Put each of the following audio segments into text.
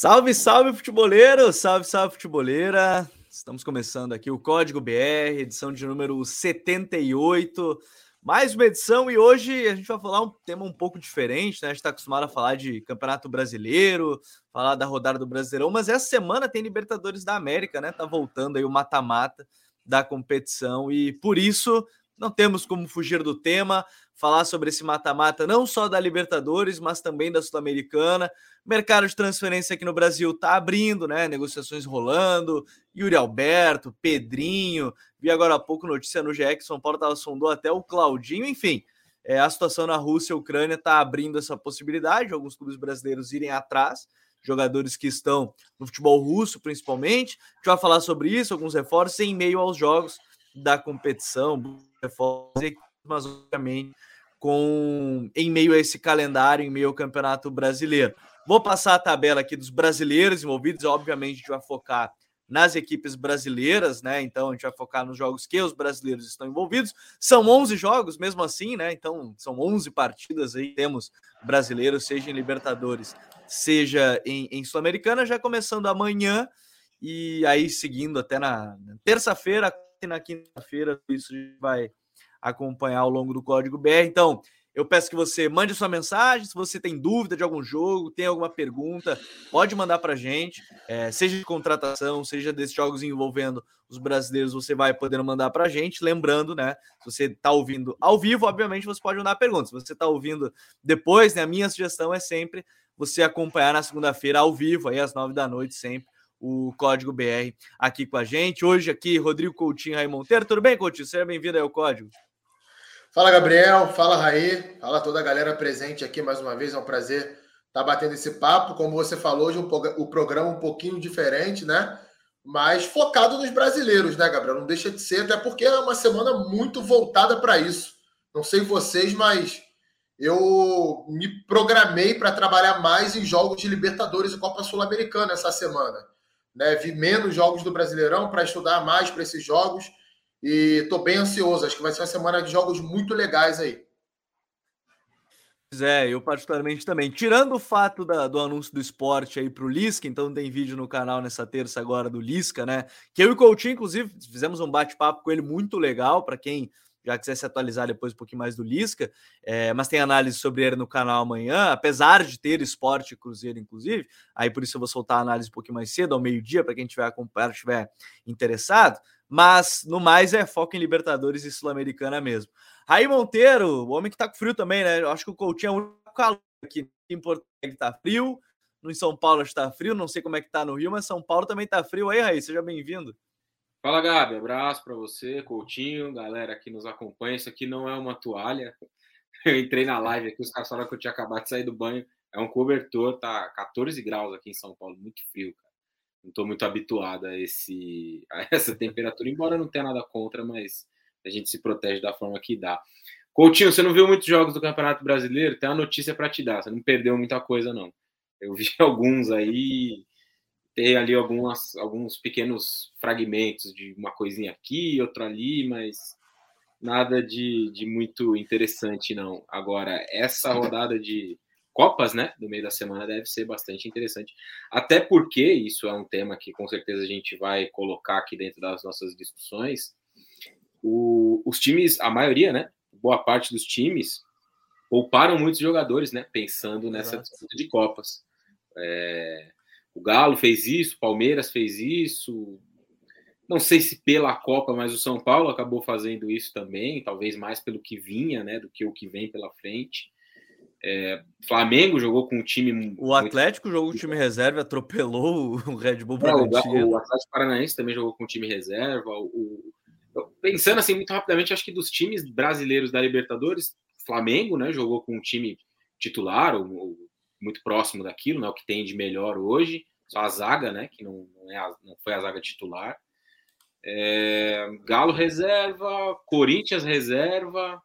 Salve, salve, futeboleiro! Salve, salve, futeboleira! Estamos começando aqui o Código BR, edição de número 78. Mais uma edição e hoje a gente vai falar um tema um pouco diferente, né? A gente está acostumado a falar de Campeonato Brasileiro, falar da rodada do Brasileirão, mas essa semana tem Libertadores da América, né? Tá voltando aí o mata-mata da competição e por isso não temos como fugir do tema, falar sobre esse mata-mata, não só da Libertadores, mas também da Sul-Americana. Mercado de transferência aqui no Brasil está abrindo, né? Negociações rolando. Yuri Alberto, Pedrinho. Vi agora há pouco notícia no GE São Paulo tava, sondou até o Claudinho, enfim. É, a situação na Rússia e Ucrânia está abrindo essa possibilidade de alguns clubes brasileiros irem atrás, jogadores que estão no futebol russo, principalmente. A gente vai falar sobre isso, alguns reforços em meio aos jogos da competição, reforços, mas obviamente com em meio a esse calendário, em meio ao Campeonato Brasileiro. Vou passar a tabela aqui dos brasileiros envolvidos, obviamente a gente vai focar nas equipes brasileiras, né? Então a gente vai focar nos jogos que os brasileiros estão envolvidos. São 11 jogos, mesmo assim, né? Então são 11 partidas aí. Temos brasileiros, seja em Libertadores, seja em, em Sul-Americana, já começando amanhã e aí seguindo até na, terça-feira na quinta-feira. Isso vai acompanhar ao longo do Código BR. Então, eu peço que você mande sua mensagem. Se você tem dúvida de algum jogo, tem alguma pergunta, pode mandar para a gente. É, seja de contratação, seja desses jogos envolvendo os brasileiros, você vai poder mandar para a gente. Lembrando, né? Se você está ouvindo ao vivo, obviamente você pode mandar perguntas. Se você está ouvindo depois, né? A minha sugestão é sempre você acompanhar na segunda-feira ao vivo, aí às nove da noite, sempre o Código BR aqui com a gente. Hoje aqui, Rodrigo Coutinho Raí Monteiro. Tudo bem, Coutinho? Seja bem-vindo ao Código. Fala, Gabriel. Fala, Raí. Fala toda a galera presente aqui mais uma vez. É um prazer estar batendo esse papo. Como você falou, hoje o programa um pouquinho diferente, né? Mas focado nos brasileiros, né, Gabriel? Não deixa de ser, até porque é uma semana muito voltada para isso. Não sei vocês, mas eu me programei para trabalhar mais em jogos de Libertadores e Copa Sul-Americana essa semana. Né? Vi menos jogos do Brasileirão para estudar mais para esses jogos e estou bem ansioso. Acho que vai ser uma semana de jogos muito legais aí. Pois é, eu particularmente também. Tirando o fato da, do anúncio do esporte aí para o Lisca, então tem vídeo no canal nessa terça agora do Lisca, né? Que eu e o Coutinho, inclusive, fizemos um bate-papo com ele muito legal, para quem já quiser se atualizar depois um pouquinho mais do Lisca, é, mas tem análise sobre ele no canal amanhã, apesar de ter esporte Cruzeiro, inclusive, aí por isso eu vou soltar a análise um pouquinho mais cedo, ao meio-dia, para quem tiver acompanhando, estiver interessado. Mas no mais é foco em Libertadores e Sul-Americana mesmo. Raí Monteiro, o homem que tá com frio também, né? Eu acho que o Coutinho é o calor aqui em Porto Alegre tá frio. No São Paulo está frio, não sei como é que tá no Rio, mas São Paulo também tá frio. Aí, Raí, seja bem-vindo. Fala, Gabi. Abraço para você, Coutinho, galera que nos acompanha. Isso aqui não é uma toalha. Eu entrei na live aqui, os caras falaram que eu tinha acabado de sair do banho. É um cobertor, tá 14 graus aqui em São Paulo, muito frio, cara não estou muito habituado a, esse, a essa temperatura, embora não tenha nada contra, mas a gente se protege da forma que dá. Coutinho, você não viu muitos jogos do Campeonato Brasileiro? Tem uma notícia para te dar, você não perdeu muita coisa, não. Eu vi alguns aí, tem ali algumas, alguns pequenos fragmentos de uma coisinha aqui, outra ali, mas nada de, de muito interessante, não. Agora, essa rodada de Copas, né, do meio da semana deve ser bastante interessante. Até porque isso é um tema que com certeza a gente vai colocar aqui dentro das nossas discussões. O, os times, a maioria, né, boa parte dos times pouparam muitos jogadores, né, pensando nessa Exato. disputa de Copas. É, o Galo fez isso, o Palmeiras fez isso. Não sei se pela Copa, mas o São Paulo acabou fazendo isso também, talvez mais pelo que vinha, né, do que o que vem pela frente. É, Flamengo jogou com um time. O Atlético muito... jogou com time reserva, atropelou o Red Bull Bragantino. O, o Atlético Paranaense também jogou com time reserva. O, o, pensando assim muito rapidamente, acho que dos times brasileiros da Libertadores, Flamengo, né, jogou com um time titular, ou, ou, muito próximo daquilo, né, o que tem de melhor hoje. Só a zaga, né, que não, não, é a, não foi a zaga titular. É, Galo reserva, Corinthians reserva.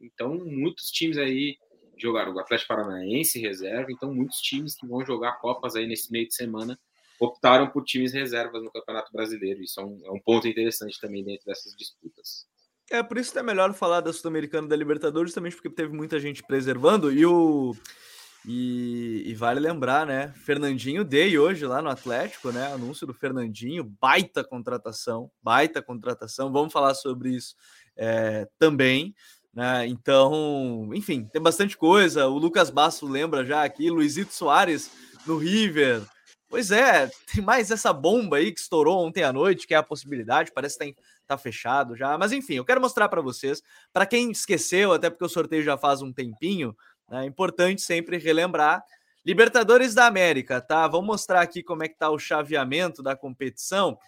Então, muitos times aí jogaram o Atlético Paranaense reserva, então muitos times que vão jogar Copas aí nesse meio de semana optaram por times reservas no Campeonato Brasileiro. Isso é um, é um ponto interessante também dentro dessas disputas. É, por isso que é melhor falar da Sul-Americana da Libertadores, também porque teve muita gente preservando, e o. E, e, vale lembrar, né? Fernandinho Day hoje lá no Atlético, né? Anúncio do Fernandinho, baita contratação, baita contratação. Vamos falar sobre isso é, também. Né? Então, enfim, tem bastante coisa. O Lucas Basso lembra já aqui, Luizito Soares no River. Pois é, tem mais essa bomba aí que estourou ontem à noite, que é a possibilidade, parece que tá, tá fechado já. Mas enfim, eu quero mostrar para vocês, para quem esqueceu, até porque o sorteio já faz um tempinho? É importante sempre relembrar. Libertadores da América, tá? Vamos mostrar aqui como é que tá o chaveamento da competição.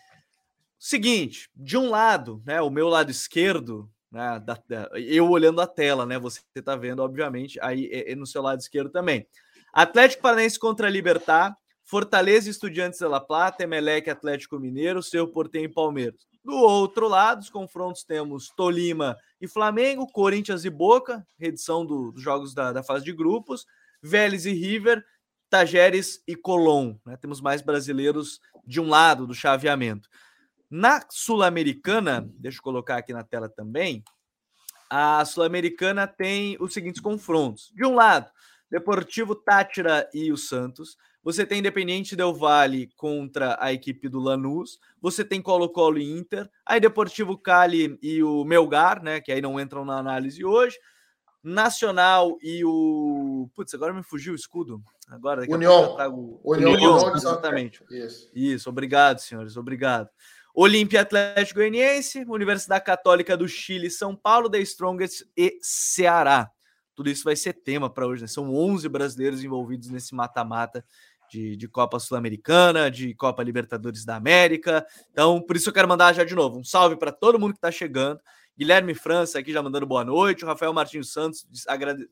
Seguinte, de um lado, né, o meu lado esquerdo, né, da, eu olhando a tela, né, você está vendo, obviamente, aí é, é no seu lado esquerdo também. Atlético Paranaense contra Libertar, Fortaleza Estudiantes de La Plata, Emelec Atlético Mineiro, Seu Portem e Palmeiras. Do outro lado, os confrontos temos Tolima e Flamengo, Corinthians e Boca, reedição do, dos jogos da, da, fase de grupos, Vélez e River, Tajeres e Colón. Né? Temos mais brasileiros de um lado do chaveamento. Na Sul-Americana, deixa eu colocar aqui na tela também, a Sul-Americana tem os seguintes confrontos. De um lado, Deportivo Tátira e o Santos. Você tem Independiente Del Valle contra a equipe do Lanús. Você tem Colo-Colo e Inter. Aí Deportivo Cali e o Melgar, né? Que aí não entram na análise hoje. Nacional e o. Putz, agora me fugiu o escudo. Agora, União. Trago... União. União. Exatamente. Isso. Isso, obrigado, senhores. Obrigado. Olímpia Atlético Goianiense, Universidade Católica do Chile, São Paulo, The Strongest e Ceará. Tudo isso vai ser tema para hoje. Né? São 11 brasileiros envolvidos nesse mata-mata de, de, Copa Sul-Americana, de Copa Libertadores da América. Então, por isso eu quero mandar já de novo um salve para todo mundo que está chegando. Guilherme França aqui já mandando boa noite. O Rafael Martins Santos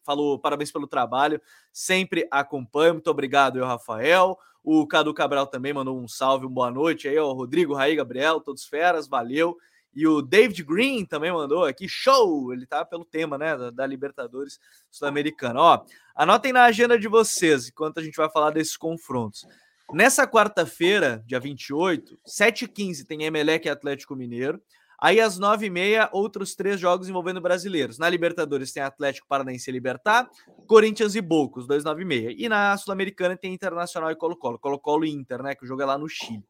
falou parabéns pelo trabalho. Sempre acompanho. Muito obrigado, eu, Rafael. O Cadu Cabral também mandou um salve, uma boa noite aí, ó. Rodrigo, Raí, Gabriel, todos feras, valeu. E o David Green também mandou aqui, show! Ele tá pelo tema, né, da, da Libertadores Sul-Americana. Ó, anotem na agenda de vocês, enquanto a gente vai falar desses confrontos. Nessa quarta-feira, dia 28, 7h15, tem Emelec e Atlético Mineiro. Aí, às 9h30, outros três jogos envolvendo brasileiros. Na Libertadores tem Atlético Paranaense e Libertar, Corinthians e Bocos, 2 9 h E na Sul-Americana tem Internacional e Colo-Colo. Colo-Colo e Inter, né? Que o jogo é lá no Chile.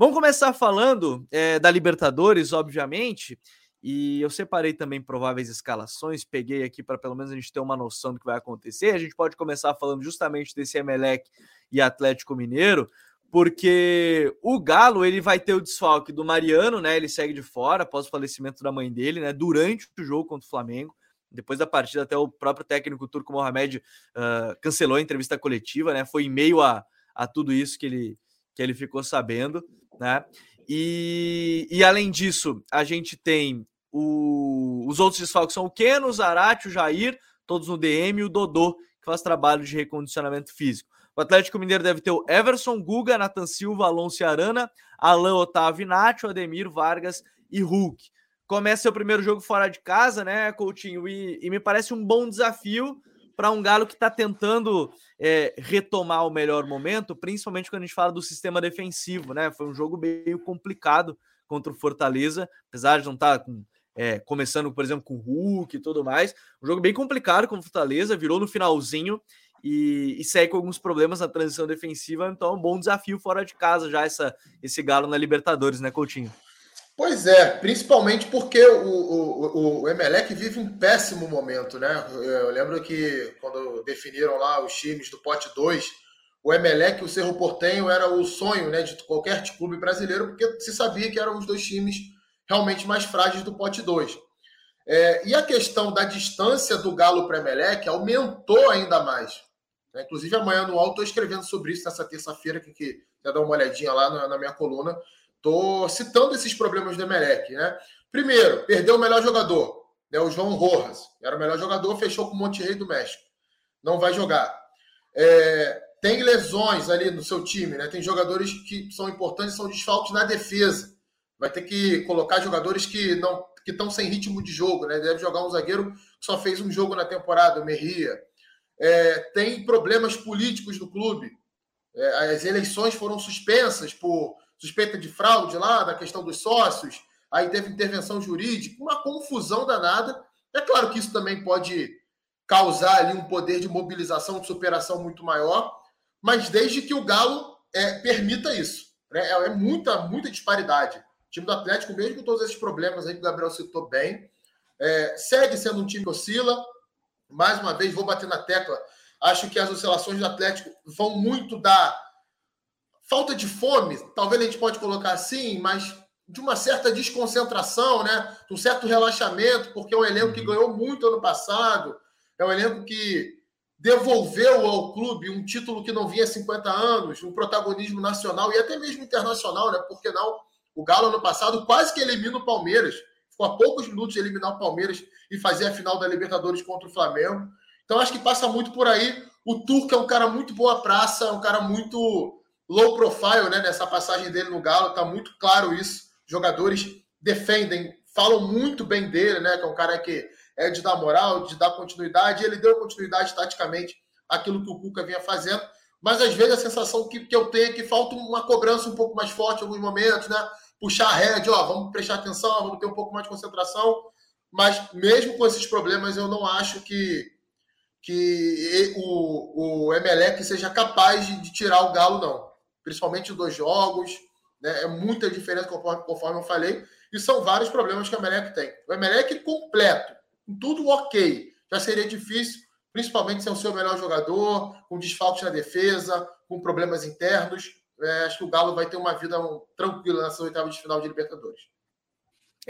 Vamos começar falando é, da Libertadores, obviamente. E eu separei também prováveis escalações, peguei aqui para pelo menos a gente ter uma noção do que vai acontecer. A gente pode começar falando justamente desse Emelec e Atlético Mineiro, porque o Galo ele vai ter o desfalque do Mariano, né? Ele segue de fora após o falecimento da mãe dele, né? Durante o jogo contra o Flamengo. Depois da partida, até o próprio técnico turco Mohamed uh, cancelou a entrevista coletiva, né? Foi em meio a, a tudo isso que ele, que ele ficou sabendo né? E, e além disso, a gente tem o, os outros desfalques são o Keno, o Zarate, o Jair, todos no DM, e o Dodô, que faz trabalho de recondicionamento físico. O Atlético Mineiro deve ter o Everson, Guga, Nathan Silva, Alonso Arana, Alain, Otávio, Nacho, Ademir, Vargas e Hulk. Começa seu primeiro jogo fora de casa, né, Coutinho? E, e me parece um bom desafio para um Galo que está tentando é, retomar o melhor momento, principalmente quando a gente fala do sistema defensivo, né? Foi um jogo meio complicado contra o Fortaleza, apesar de não estar tá com, é, começando, por exemplo, com o Hulk e tudo mais. Um jogo bem complicado com o Fortaleza, virou no finalzinho e, e segue com alguns problemas na transição defensiva. Então, um bom desafio fora de casa já essa, esse Galo na Libertadores, né, Coutinho? Pois é, principalmente porque o, o, o Emelec vive um péssimo momento, né? Eu lembro que quando definiram lá os times do pote 2, o Emelec e o Cerro Portenho era o sonho né, de qualquer clube brasileiro, porque se sabia que eram os dois times realmente mais frágeis do pote 2. É, e a questão da distância do Galo para o Emelec aumentou ainda mais. Né? Inclusive, amanhã no alto estou escrevendo sobre isso nessa terça-feira, que, que já dá uma olhadinha lá na, na minha coluna Estou citando esses problemas do Emelec, né? Primeiro, perdeu o melhor jogador, né? O João Rojas. Era o melhor jogador, fechou com o Monterrey do México. Não vai jogar. É, tem lesões ali no seu time, né? Tem jogadores que são importantes, são desfalques na defesa. Vai ter que colocar jogadores que não que estão sem ritmo de jogo, né? Deve jogar um zagueiro que só fez um jogo na temporada, o Merria. É, tem problemas políticos no clube. É, as eleições foram suspensas por suspeita de fraude lá, da questão dos sócios, aí teve intervenção jurídica, uma confusão danada. É claro que isso também pode causar ali um poder de mobilização, de superação muito maior, mas desde que o Galo é, permita isso. Né? É, é, muita, muita disparidade. O time do Atlético, mesmo com todos esses problemas aí que o Gabriel citou bem, é, segue sendo um time que oscila. Mais uma vez, vou bater na tecla. Acho que as oscilações do Atlético vão muito da falta de fome, talvez a gente pode colocar assim, mas de uma certa desconcentração, né? De um certo relaxamento, porque é um elenco que uhum. ganhou muito ano passado, é um elenco que devolveu ao clube um título que não vinha há 50 anos, um protagonismo nacional e até mesmo internacional, né? Por que não? O Galo ano passado quase que elimina o Palmeiras, ficou a poucos minutos de eliminar o Palmeiras e fazer a final da Libertadores contra o Flamengo. Então acho que passa muito por aí. O Turco é um cara muito boa praça, é um cara muito low profile, né? Nessa passagem dele no Galo, tá muito claro isso jogadores defendem, falam muito bem dele, né? Que é um cara que é de dar moral, de dar continuidade. Ele deu continuidade taticamente àquilo que o Cuca vinha fazendo. Mas às vezes a sensação que, que eu tenho é que falta uma cobrança um pouco mais forte em alguns momentos, né? Puxar a rédea, ó, vamos prestar atenção, vamos ter um pouco mais de concentração. Mas mesmo com esses problemas, eu não acho que, que o, o Emelec seja capaz de, de tirar o Galo, não. Principalmente dois jogos né? É muita diferença, conforme, conforme eu falei. E são vários problemas que o Emelec tem. O Emelec completo, com tudo ok, já seria difícil, principalmente sem o seu melhor jogador, com desfalques na defesa, com problemas internos. É, acho que o Galo vai ter uma vida tranquila nessa oitava de final de Libertadores.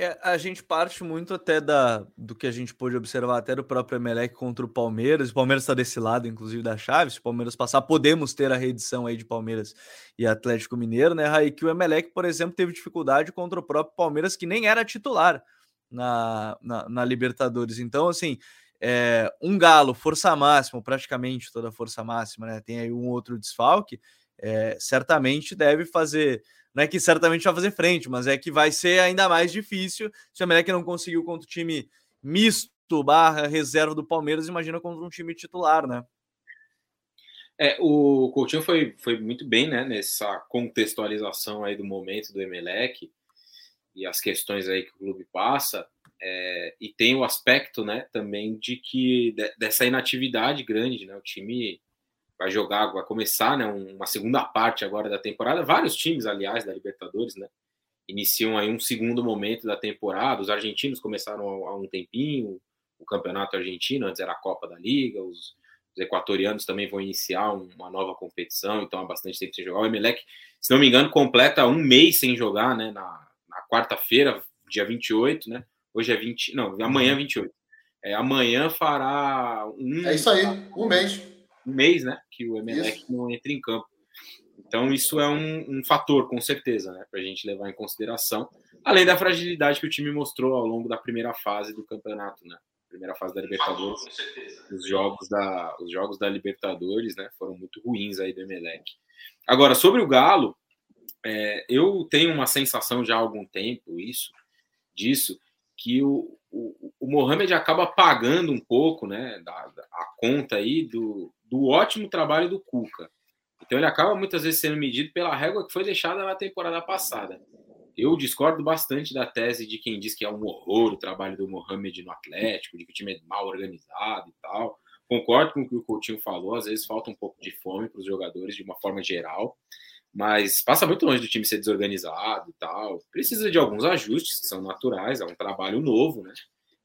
É, a gente parte muito até da, do que a gente pôde observar até do próprio Emelec contra o Palmeiras. O Palmeiras está desse lado, inclusive, da chave. Se o Palmeiras passar, podemos ter a reedição aí de Palmeiras e Atlético Mineiro, né, Raí? Que o Emelec, por exemplo, teve dificuldade contra o próprio Palmeiras, que nem era titular na, na, na Libertadores. Então, assim, é, um galo, força máxima, praticamente toda força máxima, né? Tem aí um outro desfalque, é, certamente deve fazer não é que certamente vai fazer frente, mas é que vai ser ainda mais difícil se o América não conseguiu contra o time misto barra reserva do Palmeiras, imagina contra um time titular, né? É, o Coutinho foi, foi muito bem né, nessa contextualização aí do momento do Emelec e as questões aí que o clube passa. É, e tem o aspecto né, também de que de, dessa inatividade grande, né? O time vai jogar, vai começar né, uma segunda parte agora da temporada. Vários times, aliás, da Libertadores, né? Iniciam aí um segundo momento da temporada. Os argentinos começaram há um tempinho, o campeonato argentino, antes era a Copa da Liga, os, os equatorianos também vão iniciar uma nova competição, então há bastante tempo sem jogar. O Emelec, se não me engano, completa um mês sem jogar, né? Na, na quarta-feira, dia 28, né? Hoje é 20. Não, amanhã 28. É, amanhã fará um. É isso aí, um mês um mês, né? Que o Emelec isso. não entra em campo. Então, isso é um, um fator, com certeza, né? Para a gente levar em consideração. Além da fragilidade que o time mostrou ao longo da primeira fase do campeonato, né? Primeira fase da Libertadores. Os jogos da, os jogos da Libertadores, né? Foram muito ruins aí do Emelec. Agora, sobre o Galo, é, eu tenho uma sensação já há algum tempo isso, disso, que o, o, o Mohamed acaba pagando um pouco né, da, da, a conta aí do, do ótimo trabalho do Cuca. Então ele acaba muitas vezes sendo medido pela régua que foi deixada na temporada passada. Eu discordo bastante da tese de quem diz que é um horror o trabalho do Mohamed no Atlético, de que o time é mal organizado e tal. Concordo com o que o Coutinho falou, às vezes falta um pouco de fome para os jogadores de uma forma geral, mas passa muito longe do time ser desorganizado e tal. Precisa de alguns ajustes que são naturais, é um trabalho novo, né?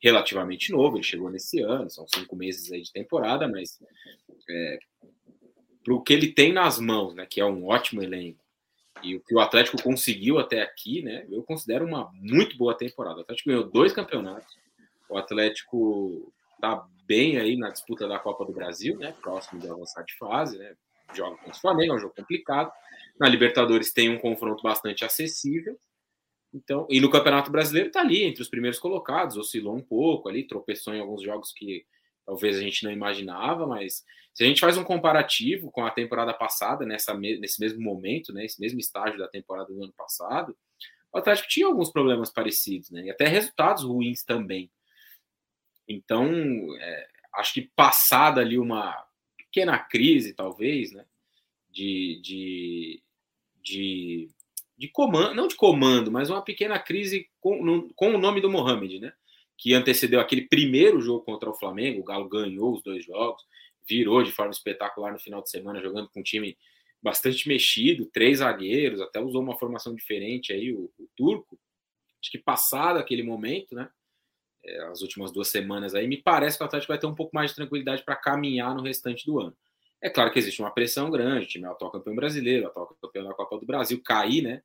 relativamente novo, ele chegou nesse ano, são cinco meses aí de temporada, mas é, para o que ele tem nas mãos, né, que é um ótimo elenco, e o que o Atlético conseguiu até aqui, né, eu considero uma muito boa temporada. O Atlético ganhou dois campeonatos, o Atlético está bem aí na disputa da Copa do Brasil, né, próximo de avançar de fase, né, joga contra o Flamengo, é um jogo complicado. Na Libertadores tem um confronto bastante acessível, então, e no Campeonato Brasileiro está ali entre os primeiros colocados, oscilou um pouco ali, tropeçou em alguns jogos que talvez a gente não imaginava, mas se a gente faz um comparativo com a temporada passada, nessa, nesse mesmo momento, né, esse mesmo estágio da temporada do ano passado, o Atlético tinha alguns problemas parecidos, né, e até resultados ruins também. Então, é, acho que passada ali uma pequena crise, talvez, né, de, de, de de comando, não de comando, mas uma pequena crise com, no, com o nome do Mohamed, né? Que antecedeu aquele primeiro jogo contra o Flamengo. O Galo ganhou os dois jogos, virou de forma espetacular no final de semana, jogando com um time bastante mexido, três zagueiros, até usou uma formação diferente aí, o, o Turco. Acho que passado aquele momento, né? É, as últimas duas semanas aí, me parece que o Atlético vai ter um pouco mais de tranquilidade para caminhar no restante do ano. É claro que existe uma pressão grande, o time é o atual campeão brasileiro, atual campeão da Copa do Brasil, cair, né?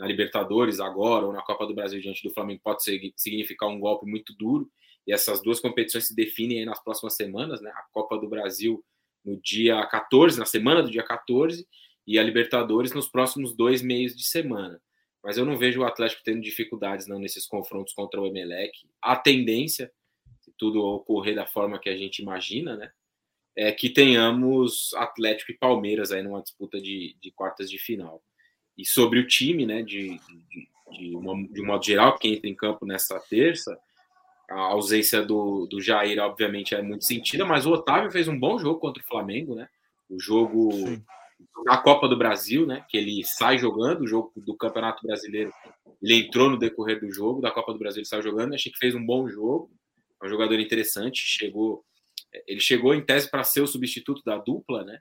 Na Libertadores agora ou na Copa do Brasil diante do Flamengo pode significar um golpe muito duro. E essas duas competições se definem nas próximas semanas, né? A Copa do Brasil no dia 14, na semana do dia 14, e a Libertadores nos próximos dois meios de semana. Mas eu não vejo o Atlético tendo dificuldades não nesses confrontos contra o Emelec. A tendência, se tudo ocorrer da forma que a gente imagina, né? É que tenhamos Atlético e Palmeiras aí numa disputa de, de quartas de final. E sobre o time, né, de, de, de, uma, de um modo geral, que entra em campo nessa terça, a ausência do, do Jair, obviamente, é muito sentida, mas o Otávio fez um bom jogo contra o Flamengo, né? O jogo Sim. na Copa do Brasil, né? Que ele sai jogando, o jogo do Campeonato Brasileiro, ele entrou no decorrer do jogo, da Copa do Brasil ele saiu jogando, achei que fez um bom jogo, é um jogador interessante, chegou, ele chegou em tese para ser o substituto da dupla, né?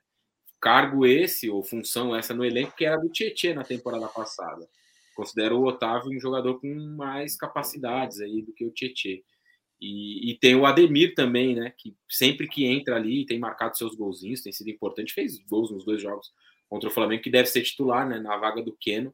Cargo esse, ou função essa no elenco, que era do Tietchan na temporada passada. Considero o Otávio um jogador com mais capacidades aí do que o Tietchan. E, e, tem o Ademir também, né? Que sempre que entra ali tem marcado seus golzinhos, tem sido importante, fez gols nos dois jogos contra o Flamengo, que deve ser titular, né? Na vaga do Keno,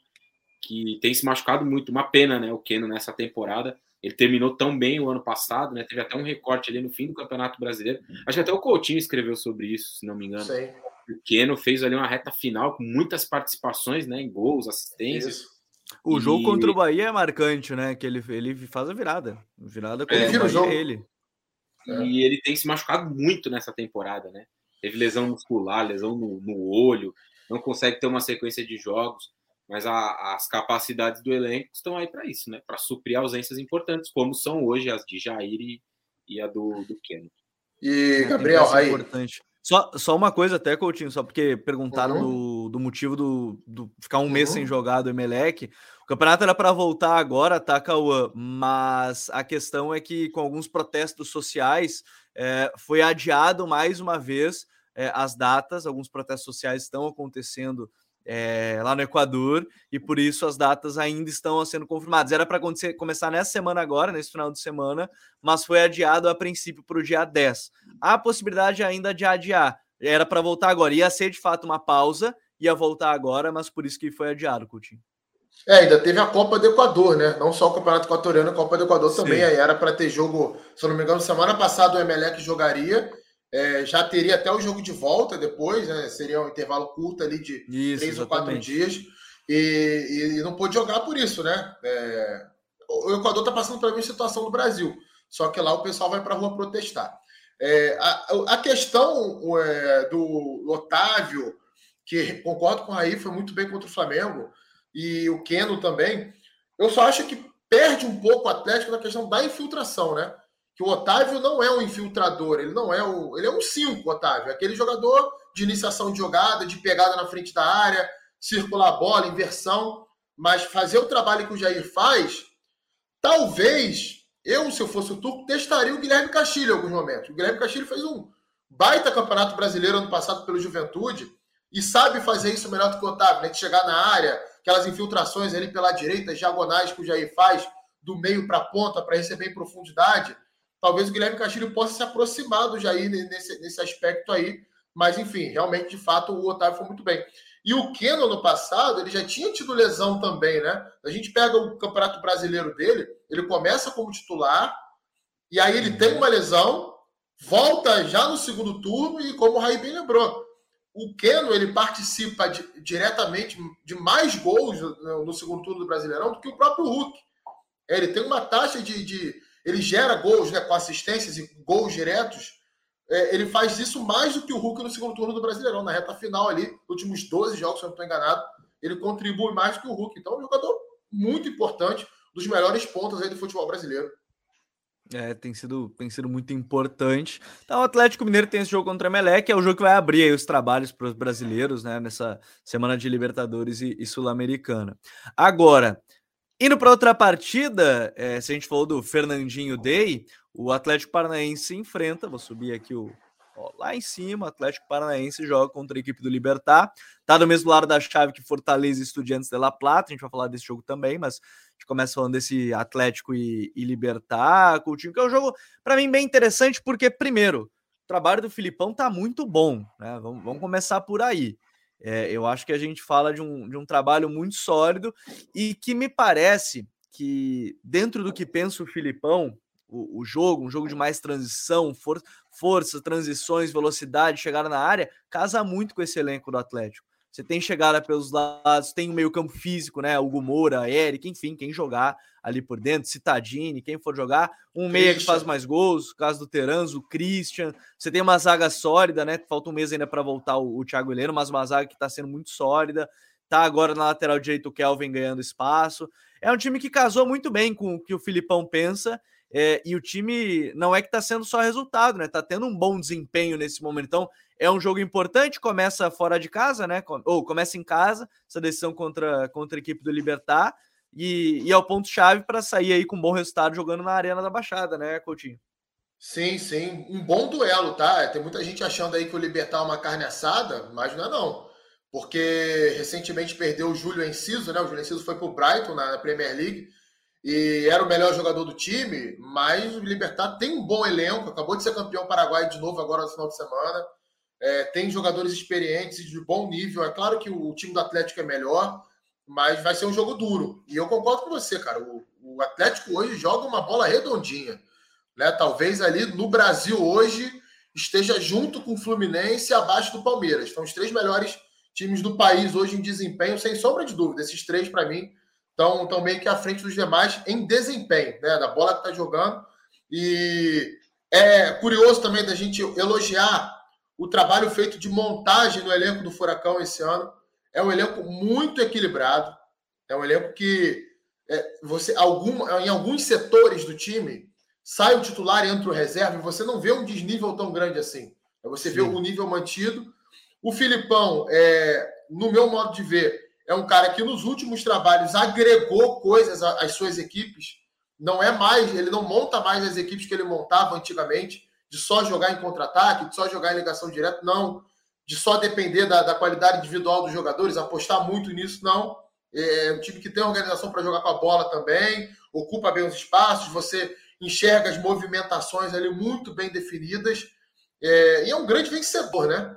que tem se machucado muito. Uma pena, né? O Keno nessa temporada. Ele terminou tão bem o ano passado, né? Teve até um recorte ali no fim do Campeonato Brasileiro. Acho que até o Coutinho escreveu sobre isso, se não me engano. Sei. O Keno fez ali uma reta final com muitas participações, né? Em gols, assistências. Isso. O jogo e... contra o Bahia é marcante, né? Que ele, ele faz a virada. Virada contra ele o Bahia é ele. E ele tem se machucado muito nessa temporada, né? Teve lesão muscular, lesão no, no olho, não consegue ter uma sequência de jogos, mas a, as capacidades do elenco estão aí para isso, né? Para suprir ausências importantes, como são hoje as de Jair e, e a do, do Keno. E, é, Gabriel, aí. Importante. Só, só uma coisa até, Coutinho, só porque perguntaram uhum. do, do motivo do, do ficar um mês sem uhum. jogar do Emelec. O campeonato era para voltar agora, tá, Cauã? Mas a questão é que, com alguns protestos sociais, é, foi adiado mais uma vez é, as datas. Alguns protestos sociais estão acontecendo é, lá no Equador, e por isso as datas ainda estão sendo confirmadas. Era para começar nessa semana agora, nesse final de semana, mas foi adiado a princípio para o dia 10. Há possibilidade ainda de adiar. Era para voltar agora. Ia ser de fato uma pausa, ia voltar agora, mas por isso que foi adiado, Coutinho. É, ainda teve a Copa do Equador, né? Não só o Campeonato Equatoriano, a Copa do Equador Sim. também. Aí era para ter jogo, se eu não me engano, semana passada o Emelec jogaria é, já teria até o jogo de volta depois, né? Seria um intervalo curto ali de isso, três exatamente. ou quatro dias. E, e, não pôde jogar por isso, né? É, o Equador está passando pela mesma situação do Brasil. Só que lá o pessoal vai para a rua protestar. É, a, a, questão é, do Otávio, que concordo com o Raí, foi muito bem contra o Flamengo, e o Keno também. Eu só acho que perde um pouco o Atlético na questão da infiltração, né? Que o Otávio não é um infiltrador, ele não é o. Ele é um 5, Otávio. Aquele jogador de iniciação de jogada, de pegada na frente da área, circular a bola, inversão. Mas fazer o trabalho que o Jair faz, talvez eu, se eu fosse o Turco, testaria o Guilherme Castilho em alguns momentos. O Guilherme Castilho fez um baita campeonato brasileiro ano passado pelo Juventude e sabe fazer isso melhor do que o Otávio, né? De chegar na área, aquelas infiltrações ali pela direita, diagonais que o Jair faz, do meio para a ponta, para receber em profundidade talvez o Guilherme Castilho possa se aproximar do Jair nesse, nesse aspecto aí. Mas, enfim, realmente, de fato, o Otávio foi muito bem. E o Keno, no passado, ele já tinha tido lesão também, né? A gente pega o Campeonato Brasileiro dele, ele começa como titular, e aí ele tem uma lesão, volta já no segundo turno, e como o Raí bem lembrou, o Keno, ele participa de, diretamente de mais gols no, no, segundo turno do Brasileirão do que o próprio Hulk. Ele tem uma taxa de, de ele gera gols né, com assistências e gols diretos. É, ele faz isso mais do que o Hulk no segundo turno do Brasileirão, na reta final ali, últimos 12 jogos, se eu não estou enganado, ele contribui mais do que o Hulk. Então, é um jogador muito importante, dos melhores pontos aí do futebol brasileiro. É, tem sido, tem sido muito importante. Então, o Atlético Mineiro tem esse jogo contra o Emelec, é o jogo que vai abrir os trabalhos para os brasileiros, né, nessa semana de Libertadores e, e Sul-Americana. Agora, Indo para outra partida, é, se a gente falou do Fernandinho Day, o Atlético Paranaense enfrenta, vou subir aqui o, ó, lá em cima, o Atlético Paranaense joga contra a equipe do Libertar, tá do mesmo lado da chave que Fortaleza e Estudiantes de La Plata, a gente vai falar desse jogo também, mas a gente começa falando desse Atlético e, e Libertar, Coutinho, que é um jogo, para mim, bem interessante, porque, primeiro, o trabalho do Filipão tá muito bom, né? Vamos, vamos começar por aí. É, eu acho que a gente fala de um, de um trabalho muito sólido e que me parece que, dentro do que pensa o Filipão, o, o jogo, um jogo de mais transição, for, força, transições, velocidade, chegada na área, casa muito com esse elenco do Atlético. Você tem chegada pelos lados, tem o meio campo físico, né? Hugo Moura, Eric, enfim, quem jogar ali por dentro, Citadini, quem for jogar, um meia que faz mais gols, caso do Teranzo, o Christian. Você tem uma zaga sólida, né? Falta um mês ainda para voltar o, o Thiago Heleno, mas uma zaga que está sendo muito sólida. Tá agora na lateral direito o Kelvin ganhando espaço. É um time que casou muito bem com o que o Filipão pensa. É, e o time não é que está sendo só resultado, né? Tá tendo um bom desempenho nesse momento. Então, é um jogo importante, começa fora de casa, né? Ou começa em casa, essa decisão contra, contra a equipe do Libertar, e, e é o ponto-chave para sair aí com um bom resultado jogando na Arena da Baixada, né, Coutinho? Sim, sim. Um bom duelo, tá? Tem muita gente achando aí que o Libertar é uma carne assada, mas não é não. Porque recentemente perdeu o Júlio Enciso, né? O Júlio Enciso foi pro Brighton na Premier League e era o melhor jogador do time, mas o Libertar tem um bom elenco, acabou de ser campeão paraguaio de novo agora no final de semana é, tem jogadores experientes de bom nível. É claro que o, time do Atlético é melhor, mas vai ser um jogo duro. E eu concordo com você, cara. O, o Atlético hoje joga uma bola redondinha. Né? Talvez ali no Brasil hoje esteja junto com o Fluminense abaixo do Palmeiras. São os três melhores times do país hoje em desempenho, sem sombra de dúvida. Esses três, para mim, estão meio que à frente dos demais em desempenho, né? Da bola que está jogando. E é curioso também da gente elogiar o trabalho feito de montagem no elenco do Furacão esse ano é um elenco muito equilibrado. É um elenco que é, você algum, em alguns setores do time sai o titular e entra o reserva e você não vê um desnível tão grande assim. Você Sim. vê o nível mantido. O Filipão, é, no meu modo de ver, é um cara que nos últimos trabalhos agregou coisas às suas equipes. Não é mais, ele não monta mais as equipes que ele montava antigamente de só jogar em contra-ataque, de só jogar em ligação direta, não. De só depender da, da qualidade individual dos jogadores, apostar muito nisso, não. É um time que tem organização para jogar com a bola também, ocupa bem os espaços, você enxerga as movimentações ali muito bem definidas. É, e é um grande vencedor, né?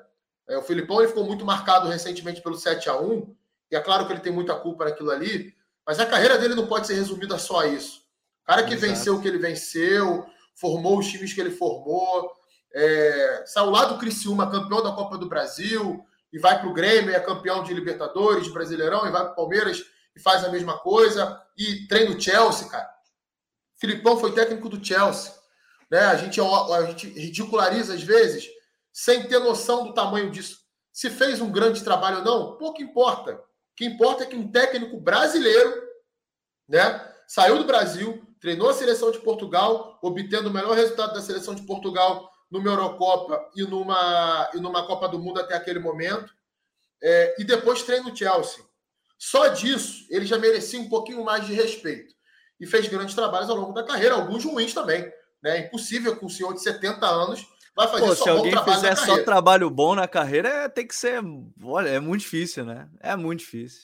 É, o Filipão ele ficou muito marcado recentemente pelo 7 a 1 e é claro que ele tem muita culpa naquilo ali, mas a carreira dele não pode ser resumida só a isso. O cara que Exato. venceu o que ele venceu, formou os times que ele formou, é, saiu lá do Criciúma, campeão da Copa do Brasil, e vai para o Grêmio, é campeão de Libertadores, de Brasileirão, e vai para o Palmeiras e faz a mesma coisa, e treina o Chelsea, cara. Filipão foi técnico do Chelsea. Né? A, gente, a gente ridiculariza às vezes, sem ter noção do tamanho disso. Se fez um grande trabalho ou não, pouco importa. Que importa é que um técnico brasileiro né, saiu do Brasil, treinou a seleção de Portugal, obtendo o melhor resultado da seleção de Portugal numa Eurocopa e numa, e numa Copa do Mundo até aquele momento, é, e depois treina o Chelsea. Só disso ele já merecia um pouquinho mais de respeito. E fez grandes trabalhos ao longo da carreira, alguns ruins também. Né? Impossível com um senhor de 70 anos vai fazer Pô, só se alguém fizer só trabalho bom na carreira, é, tem que ser. Olha, é muito difícil, né? É muito difícil.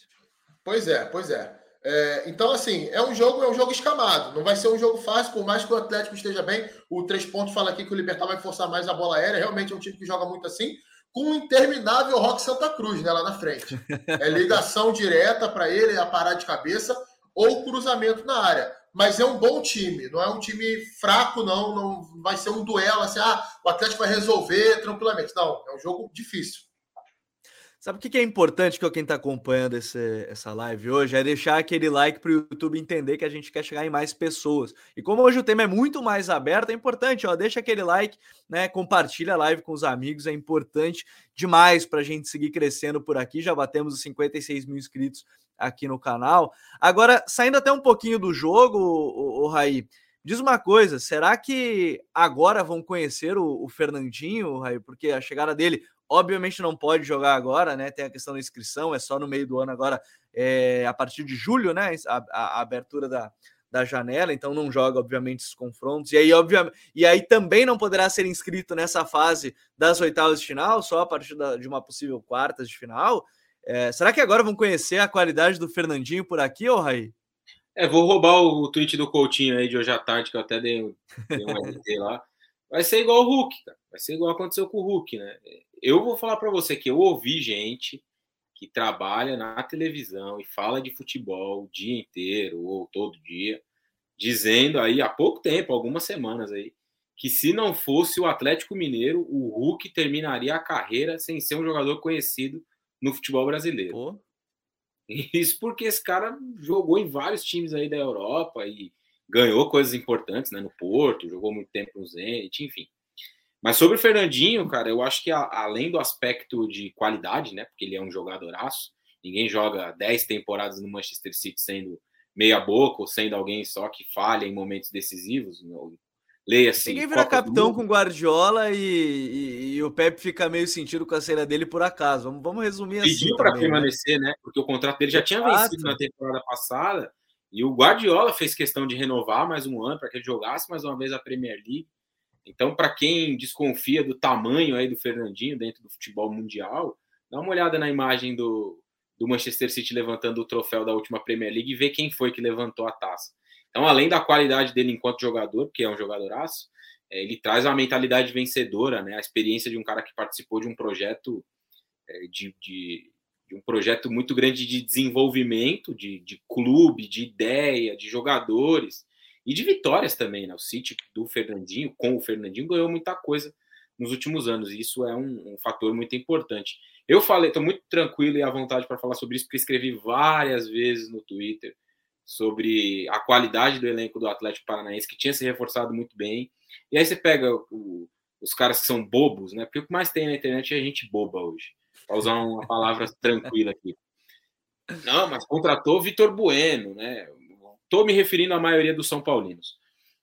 Pois é, pois é. É, então, assim, é um jogo, é um jogo escamado. Não vai ser um jogo fácil, por mais que o Atlético esteja bem. O Três Pontos fala aqui que o Libertar vai forçar mais a bola aérea. Realmente é um time que joga muito assim, com um interminável Rock Santa Cruz, né, lá na frente. É ligação direta para ele, a parar de cabeça ou cruzamento na área. Mas é um bom time, não é um time fraco, não. Não vai ser um duelo assim, ah, o Atlético vai resolver tranquilamente. Não, é um jogo difícil. Sabe o que é importante que quem está acompanhando esse, essa live hoje é deixar aquele like para o YouTube entender que a gente quer chegar em mais pessoas. E como hoje o tema é muito mais aberto, é importante, ó, deixa aquele like, né? Compartilha a live com os amigos, é importante demais para a gente seguir crescendo por aqui. Já batemos os 56 mil inscritos aqui no canal. Agora, saindo até um pouquinho do jogo, o, o, Raí, Diz uma coisa, será que agora vão conhecer o, o Fernandinho, Raí? Porque a chegada dele, Obviamente não pode jogar agora, né? Tem a questão da inscrição, é só no meio do ano agora, é, a partir de julho, né? A, a, a abertura da, da janela, então não joga, obviamente, esses confrontos. E aí, obviamente, e aí também não poderá ser inscrito nessa fase das oitavas de final, só a partir da, de uma possível quartas de final. É, será que agora vão conhecer a qualidade do Fernandinho por aqui, ô Raí? É, vou roubar o tweet do Coutinho aí de hoje à tarde, que eu até dei, dei um RT lá. Vai ser igual o Hulk, cara. Vai ser igual aconteceu com o Hulk, né? Eu vou falar para você que eu ouvi gente que trabalha na televisão e fala de futebol o dia inteiro ou todo dia, dizendo aí há pouco tempo, algumas semanas aí, que se não fosse o Atlético Mineiro, o Hulk terminaria a carreira sem ser um jogador conhecido no futebol brasileiro. Pô. Isso porque esse cara jogou em vários times aí da Europa e ganhou coisas importantes, né? No Porto, jogou muito tempo no Zenit, enfim. Mas sobre o Fernandinho, cara, eu acho que a, além do aspecto de qualidade, né? Porque ele é um jogadoraço, ninguém joga 10 temporadas no Manchester City sendo meia boca ou sendo alguém só que falha em momentos decisivos. Leia assim. Ninguém vira capitão com Guardiola e, e, e, o Pepe fica meio sentido com a cena dele por acaso. Vamos, vamos resumir Pediu assim. Pediu para né? permanecer, né? Porque o contrato dele já tinha vencido na temporada passada e o Guardiola fez questão de renovar mais um ano para que ele jogasse mais uma vez a Premier League. Então, para quem desconfia do tamanho aí do Fernandinho dentro do futebol mundial, dá uma olhada na imagem do, do Manchester City levantando o troféu da última Premier League e ver quem foi que levantou a taça. Então, além da qualidade dele enquanto jogador, que é um jogadoraço, é, ele traz uma mentalidade vencedora, né? A experiência de um cara que participou de um projeto é, de, de, de um projeto muito grande de desenvolvimento, de, de clube, de ideia, de jogadores e de vitórias também, né? O City do Fernandinho, com o Fernandinho, ganhou muita coisa nos últimos anos, e isso é um, um fator muito importante. Eu falei, estou muito tranquilo e à vontade para falar sobre isso, porque escrevi várias vezes no Twitter sobre a qualidade do elenco do Atlético Paranaense, que tinha se reforçado muito bem. E aí você pega o, os caras que são bobos, né? Porque o que mais tem na internet é gente boba hoje. Para usar uma palavra tranquila aqui. Não, mas contratou Vitor Bueno, né? Estou me referindo à maioria dos São Paulinos.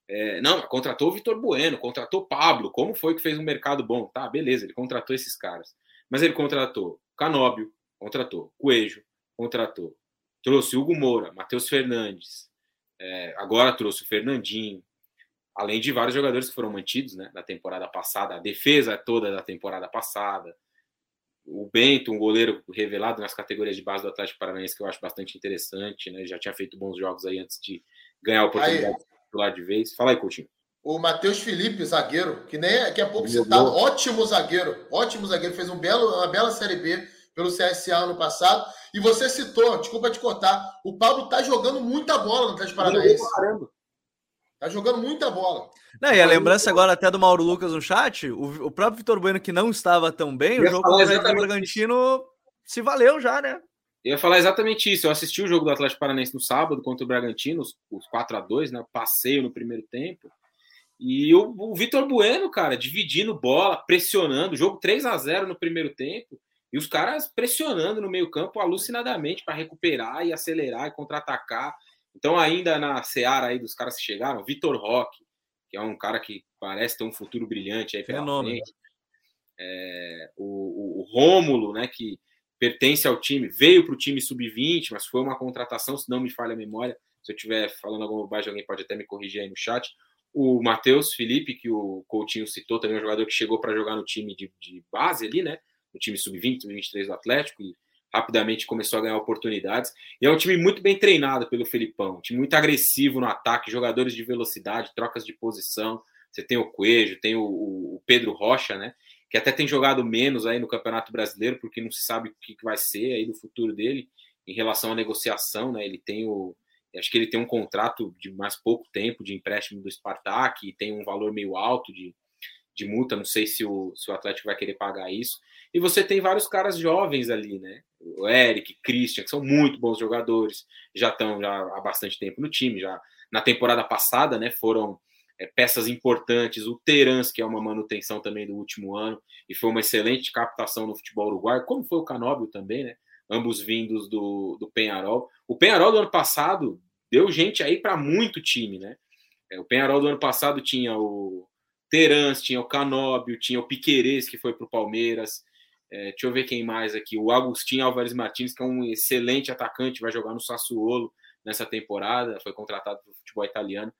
É, não, contratou o Vitor Bueno, contratou Pablo. Como foi que fez um mercado bom? Tá, beleza, ele contratou esses caras. Mas ele contratou Canóbio, contratou Coelho, contratou trouxe Hugo Moura, Matheus Fernandes, é, agora trouxe o Fernandinho, além de vários jogadores que foram mantidos né, na temporada passada, a defesa toda da temporada passada. O Bento, um goleiro revelado nas categorias de base do Atlético Paranaense, que eu acho bastante interessante, né? Já tinha feito bons jogos aí antes de ganhar a oportunidade aí. de titular de vez. Fala aí, Coutinho. O Matheus Felipe, zagueiro, que nem é, daqui a pouco citado, ótimo zagueiro, ótimo zagueiro, fez um belo, uma bela Série B pelo CSA ano passado. E você citou, desculpa te cortar, o Pablo tá jogando muita bola no Atlético Paranaense. Tá jogando muita bola. Não, e a lembrança agora até do Mauro Lucas no chat, o, o próprio Vitor Bueno que não estava tão bem, o jogo contra o Bragantino se valeu já, né? Eu ia falar exatamente isso. Eu assisti o jogo do Atlético Paranaense no sábado contra o Bragantino, os, os 4 a 2 né? Passeio no primeiro tempo. E o, o Vitor Bueno, cara, dividindo bola, pressionando, jogo 3 a 0 no primeiro tempo. E os caras pressionando no meio-campo alucinadamente para recuperar e acelerar e contra-atacar. Então, ainda na seara aí dos caras que chegaram, Vitor Roque, que é um cara que parece ter um futuro brilhante aí pela Fenômeno. frente. É, o, o, o Rômulo, né, que pertence ao time, veio para o time sub-20, mas foi uma contratação, se não me falha a memória. Se eu estiver falando alguma bobagem, alguém pode até me corrigir aí no chat. O Matheus Felipe, que o Coutinho citou, também é um jogador que chegou para jogar no time de, de base ali, né? No time sub-20, sub-23 do Atlético e rapidamente começou a ganhar oportunidades. E é um time muito bem treinado pelo Felipão, um time muito agressivo no ataque, jogadores de velocidade, trocas de posição. Você tem o Coelho, tem o, o Pedro Rocha, né? Que até tem jogado menos aí no Campeonato Brasileiro, porque não se sabe o que vai ser aí do futuro dele em relação à negociação, né? Ele tem o. Acho que ele tem um contrato de mais pouco tempo de empréstimo do Spartak e tem um valor meio alto de, de multa. Não sei se o, se o Atlético vai querer pagar isso. E você tem vários caras jovens ali, né? O Eric, Christian, que são muito bons jogadores, já estão já há bastante tempo no time, já na temporada passada, né? Foram é, peças importantes. O Terans, que é uma manutenção também do último ano, e foi uma excelente captação no futebol uruguaio, como foi o Canóbio também, né? Ambos vindos do, do Penharol. O Penharol do ano passado deu gente aí para muito time, né? É, o Penharol do ano passado tinha o Terans, tinha o Canóbio, tinha o Piquerez, que foi para o Palmeiras, É, deixa eu ver quem mais aqui. O Agostinho Álvares Martins, que é um excelente atacante, vai jogar no Sassuolo nessa temporada, foi contratado para o futebol italiano.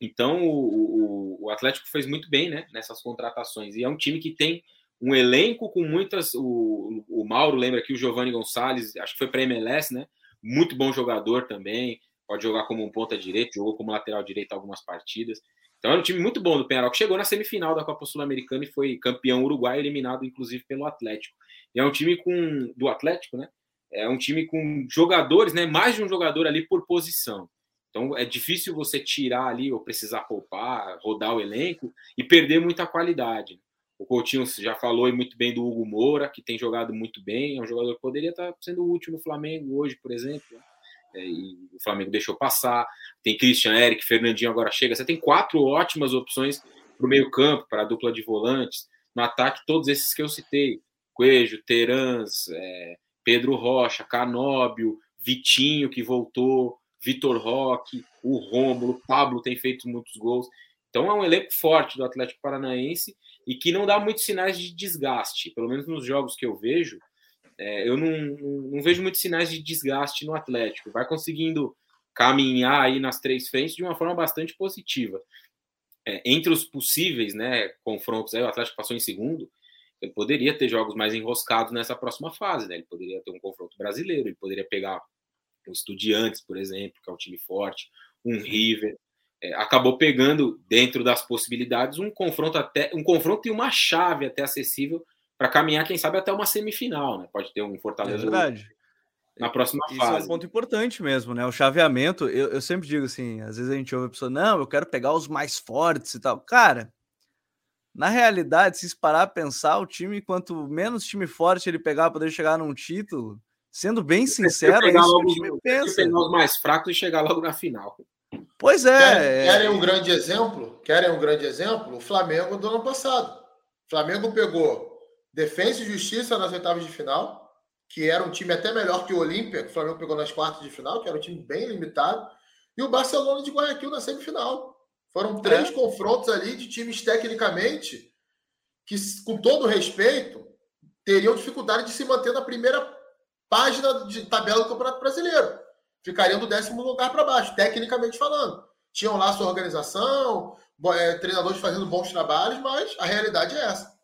Então o, o, o, Atlético fez muito bem né, nessas contratações. E é um time que tem um elenco com muitas. O, o Mauro lembra aqui o Giovanni Gonçalves, acho que foi para MLS, né? Muito bom jogador também. Pode jogar como um ponta direito, jogou como lateral direito algumas partidas. Então é um time muito bom do Penharol, que chegou na semifinal da Copa Sul-Americana e foi campeão uruguaio, eliminado inclusive pelo Atlético. E é um time com do Atlético, né? É um time com jogadores, né? Mais de um jogador ali por posição. Então é difícil você tirar ali ou precisar poupar, rodar o elenco e perder muita qualidade. O Coutinho já falou muito bem do Hugo Moura, que tem jogado muito bem, é um jogador que poderia estar sendo útil no Flamengo hoje, por exemplo. É, e o Flamengo deixou passar. Tem Christian Eric, Fernandinho agora chega. Você tem quatro ótimas opções para o meio-campo, para a dupla de volantes. No ataque, todos esses que eu citei: Coelho, Terans, é, Pedro Rocha, Canóbio, Vitinho, que voltou, Vitor Roque, o Rômulo, Pablo tem feito muitos gols. Então é um elenco forte do Atlético Paranaense e que não dá muitos sinais de desgaste. Pelo menos nos jogos que eu vejo, é, eu não, não, vejo muitos sinais de desgaste no Atlético. Vai conseguindo caminhar aí nas três frentes de uma forma bastante positiva. É, entre os possíveis né, confrontos, aí, o Atlético passou em segundo, ele poderia ter jogos mais enroscados nessa próxima fase. Né? Ele poderia ter um confronto brasileiro, ele poderia pegar o Estudiantes, por exemplo, que é um time forte, um River. É, acabou pegando dentro das possibilidades um confronto até um confronto e uma chave até acessível para caminhar, quem sabe, até uma semifinal, né? Pode ter um Fortaleza. É verdade. Na próxima Isso fase. é um ponto importante mesmo, né? O chaveamento, eu, eu sempre digo assim, às vezes a gente ouve a pessoa, não, eu quero pegar os mais fortes e tal. Cara, na realidade, se parar a pensar, o time, quanto menos time forte ele pegar para poder chegar num título, sendo bem sincero, é isso logo, que o time pensa. pegar os mais fracos e chegar logo na final. Pois é. Querem, querem um grande exemplo? Querem um grande exemplo? O Flamengo do ano passado. O Flamengo pegou Defesa e Justiça nas oitavas de final, que era um time até melhor que o Olímpia, que o Flamengo pegou nas quartas de final, que era um time bem limitado, e o Barcelona de Guayaquil na semifinal. Foram três é. confrontos ali de times tecnicamente que, com todo respeito, teriam dificuldade de se manter na primeira página de tabela do Campeonato Brasileiro. Ficariam do décimo lugar para baixo, tecnicamente falando. Tinham lá sua organização, é, treinadores fazendo bons trabalhos, mas a realidade é essa.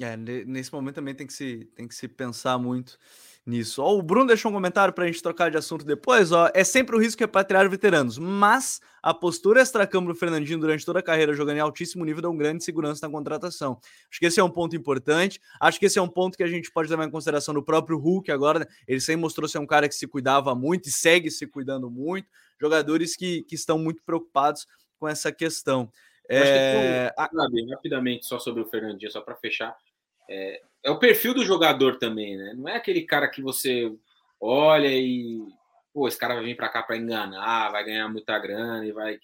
É, nesse momento também tem que se, tem que se pensar muito nisso. Ó, o Bruno deixou um comentário para a gente trocar de assunto depois. Ó, é sempre o risco repatriar veteranos, mas a postura extracâmbio do Fernandinho durante toda a carreira jogando em altíssimo nível dá um grande segurança na contratação. Acho que esse é um ponto importante. Acho que esse é um ponto que a gente pode levar em consideração no próprio Hulk agora. Né? Ele sempre mostrou ser um cara que se cuidava muito e segue se cuidando muito. Jogadores que, que estão muito preocupados com essa questão. É... Que, rapidamente, só sobre o Fernandinho, só para fechar. É, é, o perfil do jogador também, né? Não é aquele cara que você olha e. Pô, esse cara vai vir para cá para enganar, vai ganhar muita grana e vai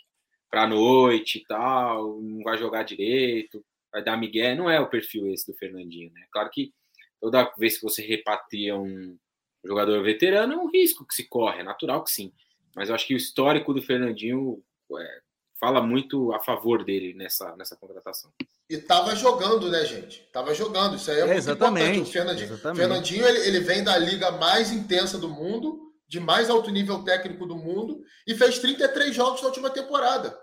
para noite e tal, não vai jogar direito, vai dar migué. Não é o perfil esse do Fernandinho, né? Claro que toda vez que você repatria um jogador veterano, é um risco que se corre, é natural que sim. Mas eu acho que o histórico do Fernandinho é, fala muito a favor dele nessa, nessa contratação. E tava jogando, né, gente? Tava jogando. Isso aí é, é muito exatamente, importante. O Fernandinho, exatamente. Fernandinho ele, ele vem da liga mais intensa do mundo, de mais alto nível técnico do mundo, e fez 33 jogos na última temporada.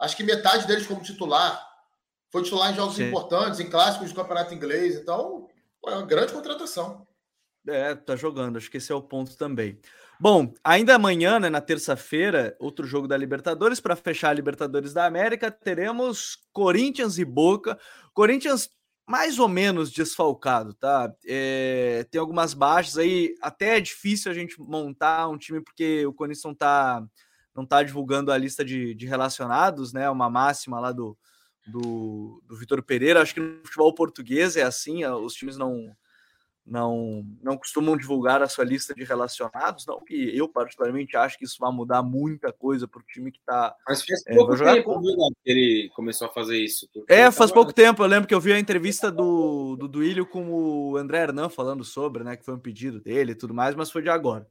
Acho que metade deles como titular. Foi titular em jogos Sim. importantes, em clássicos do campeonato inglês. Então, é uma grande contratação. É, tá jogando. Acho que esse é o ponto também. Bom, ainda amanhã, né, na terça-feira, outro jogo da Libertadores. Para fechar a Libertadores da América, teremos Corinthians e Boca. Corinthians mais ou menos desfalcado, tá? É, tem algumas baixas aí, até é difícil a gente montar um time, porque o Corinthians não tá, não tá divulgando a lista de, de relacionados, né? Uma máxima lá do, do, do Vitor Pereira. Acho que no futebol português é assim, os times não não, não costumam divulgar a sua lista de relacionados, não que eu particularmente acho que isso vai mudar muita coisa para o time que está. Mas faz é, pouco tempo com... que ele começou a fazer isso. É, faz tava... pouco tempo. Eu lembro que eu vi a entrevista do, do Duílio com o André Hernan falando sobre, né, que foi um pedido dele e tudo mais, mas foi de agora.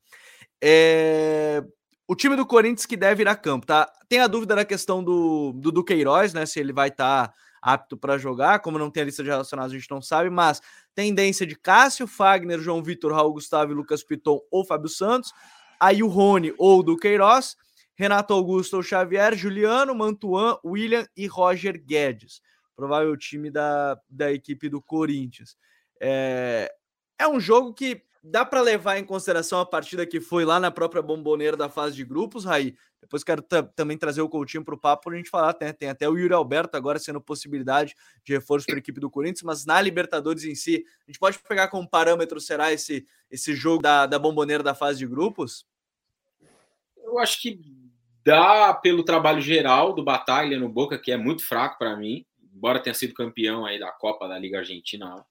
É... o time do Corinthians que deve ir a campo, tá? Tem a dúvida da questão do, do Duqueiroz, né? Se ele vai estar tá apto para jogar, como não tem a lista de relacionados, a gente não sabe, mas tendência de Cássio, Fagner, João Vitor, Raul Gustavo, Lucas Piton ou Fábio Santos, aí o Rony ou o Duqueiroz, Renato Augusto ou Xavier, Juliano, Mantuan, William e Roger Guedes. Provável time da, da equipe do Corinthians. É, é um jogo que dá para levar em consideração a partida que foi lá na própria bomboneira da fase de grupos, Raí. Depois quero também trazer o Coutinho para o papo para a gente falar. Tem, tem, até o Yuri Alberto agora sendo possibilidade de reforço para a equipe do Corinthians, mas na Libertadores em si, a gente pode pegar como parâmetro, será esse, esse jogo da, da bomboneira da fase de grupos? Eu acho que dá pelo trabalho geral do Batalha no Boca, que é muito fraco para mim, embora tenha sido campeão aí da Copa da Liga Argentina,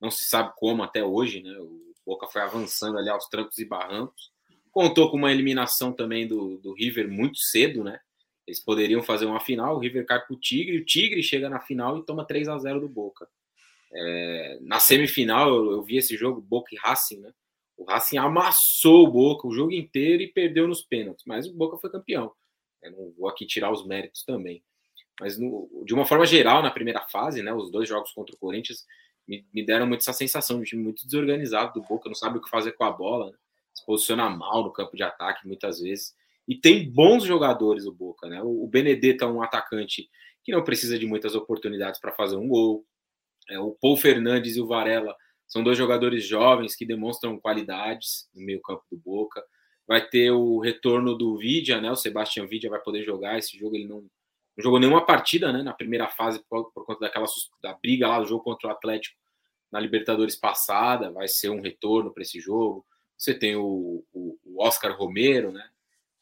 não se sabe como até hoje, né? O Boca foi avançando ali aos trancos e barrancos. Contou com uma eliminação também do, do River muito cedo, né? Eles poderiam fazer uma final, o River cai para o Tigre, o Tigre chega na final e toma 3 a 0 do Boca. É, na semifinal, eu, eu, vi esse jogo, Boca e Racing, né? O Racing amassou o Boca o jogo inteiro e perdeu nos pênaltis, mas o Boca foi campeão. Eu não vou aqui tirar os méritos também. Mas no, de uma forma geral, na primeira fase, né, os dois jogos contra o Corinthians me, me deram muito essa sensação de um time muito desorganizado do Boca, não sabe o que fazer com a bola, né? se posiciona mal no campo de ataque muitas vezes. E tem bons jogadores o Boca, né? O, o Benedetto é um atacante que não precisa de muitas oportunidades para fazer um gol. É, o Paul Fernandes e o Varela são dois jogadores jovens que demonstram qualidades no meio-campo do Boca. Vai ter o retorno do Vidia, né? O Sebastião Vidia vai poder jogar. Esse jogo ele não, não jogou nenhuma partida, né? Na primeira fase, por, por, conta daquela da briga lá do jogo contra o Atlético na Libertadores passada. Vai ser um retorno para esse jogo. Você tem o, o, o, Oscar Romero, né?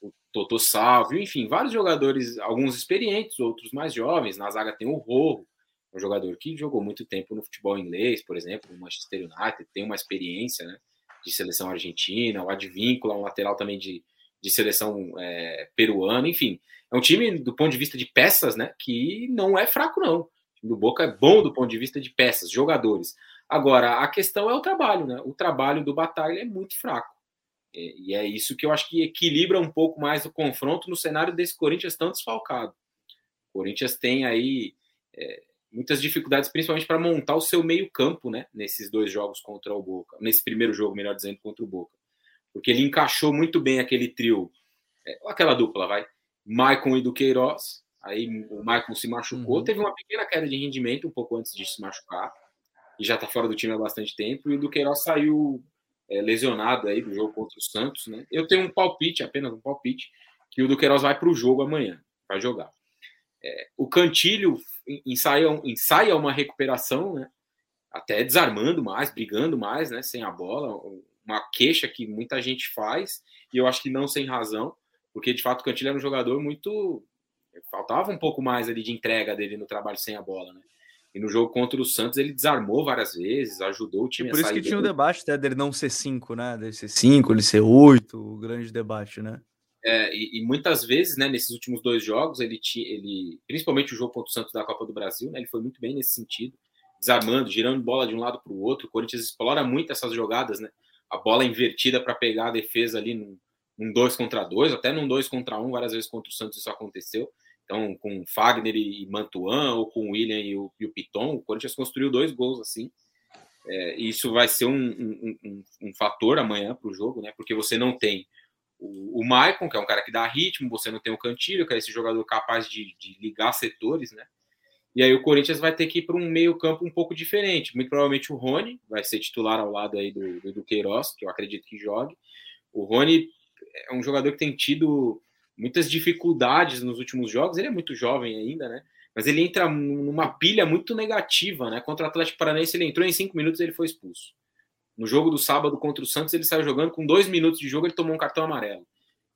O Toto Salvio, enfim, vários jogadores, alguns experientes, outros mais jovens. Na zaga tem o Rojo, um jogador que jogou muito tempo no futebol inglês, por exemplo, no Manchester United, tem uma experiência né, de seleção argentina, o Advíncula, um lateral também de, de seleção é, peruana, enfim. É um time, do ponto de vista de peças, né, que não é fraco, não. O Boca é bom do ponto de vista de peças, jogadores. Agora, a questão é o trabalho, né? O trabalho do Batalha é muito fraco. E é isso que eu acho que equilibra um pouco mais o confronto no cenário desse Corinthians tão desfalcado. O Corinthians tem aí é, muitas dificuldades, principalmente para montar o seu meio-campo, né? Nesses dois jogos contra o Boca, nesse primeiro jogo, melhor dizendo, contra o Boca, porque ele encaixou muito bem aquele trio, é, aquela dupla, vai, Maicon e Duqueiroz. Aí o Maicon se machucou, uhum. teve uma pequena queda de rendimento um pouco antes de se machucar e já está fora do time há bastante tempo. E o Duqueiroz saiu é, lesionado aí do jogo contra o Santos, né? Eu tenho um palpite, apenas um palpite, que o Duqueiroz vai para o jogo amanhã, vai jogar. É, o Cantilho ensaia, ensaia uma recuperação, né? Até desarmando mais, brigando mais, né? Sem a bola, uma queixa que muita gente faz, e eu acho que não sem razão, porque de fato o Cantilho era um jogador muito. Faltava um pouco mais ali de entrega dele no trabalho sem a bola, né? E no jogo contra o Santos ele desarmou várias vezes, ajudou o time e por isso que tinha o debate até dele não ser 5, né? Dele ser 5, ele ser 8, o grande debate, né? É, e, e, muitas vezes, né, nesses últimos dois jogos, ele, tinha, ele principalmente o jogo contra o Santos da Copa do Brasil, né, ele foi muito bem nesse sentido, desarmando, girando bola de um lado para o outro. O Corinthians explora muito essas jogadas, né? A bola invertida para pegar a defesa ali num, num dois contra dois, até num dois contra um, várias vezes contra o Santos isso aconteceu. Então, com Fagner e Mantuan, ou com William e o, e o Piton, o Corinthians construiu dois gols assim. É, isso vai ser um, um, um, um fator amanhã para o jogo, né? Porque você não tem o, o Maicon, que é um cara que dá ritmo, você não tem o Cantilho, que é esse jogador capaz de, de ligar setores, né? E aí o Corinthians vai ter que ir para um meio-campo um pouco diferente. Muito provavelmente o Rony vai ser titular ao lado aí do, do Queiroz, que eu acredito que jogue. O Rony é um jogador que tem tido muitas dificuldades nos últimos jogos. Ele é muito jovem ainda, né? Mas ele entra numa pilha muito negativa, né? Contra o Atlético Paranaense, ele entrou em cinco minutos e ele foi expulso. No jogo do sábado contra o Santos, ele saiu jogando com dois minutos de jogo, ele tomou um cartão amarelo.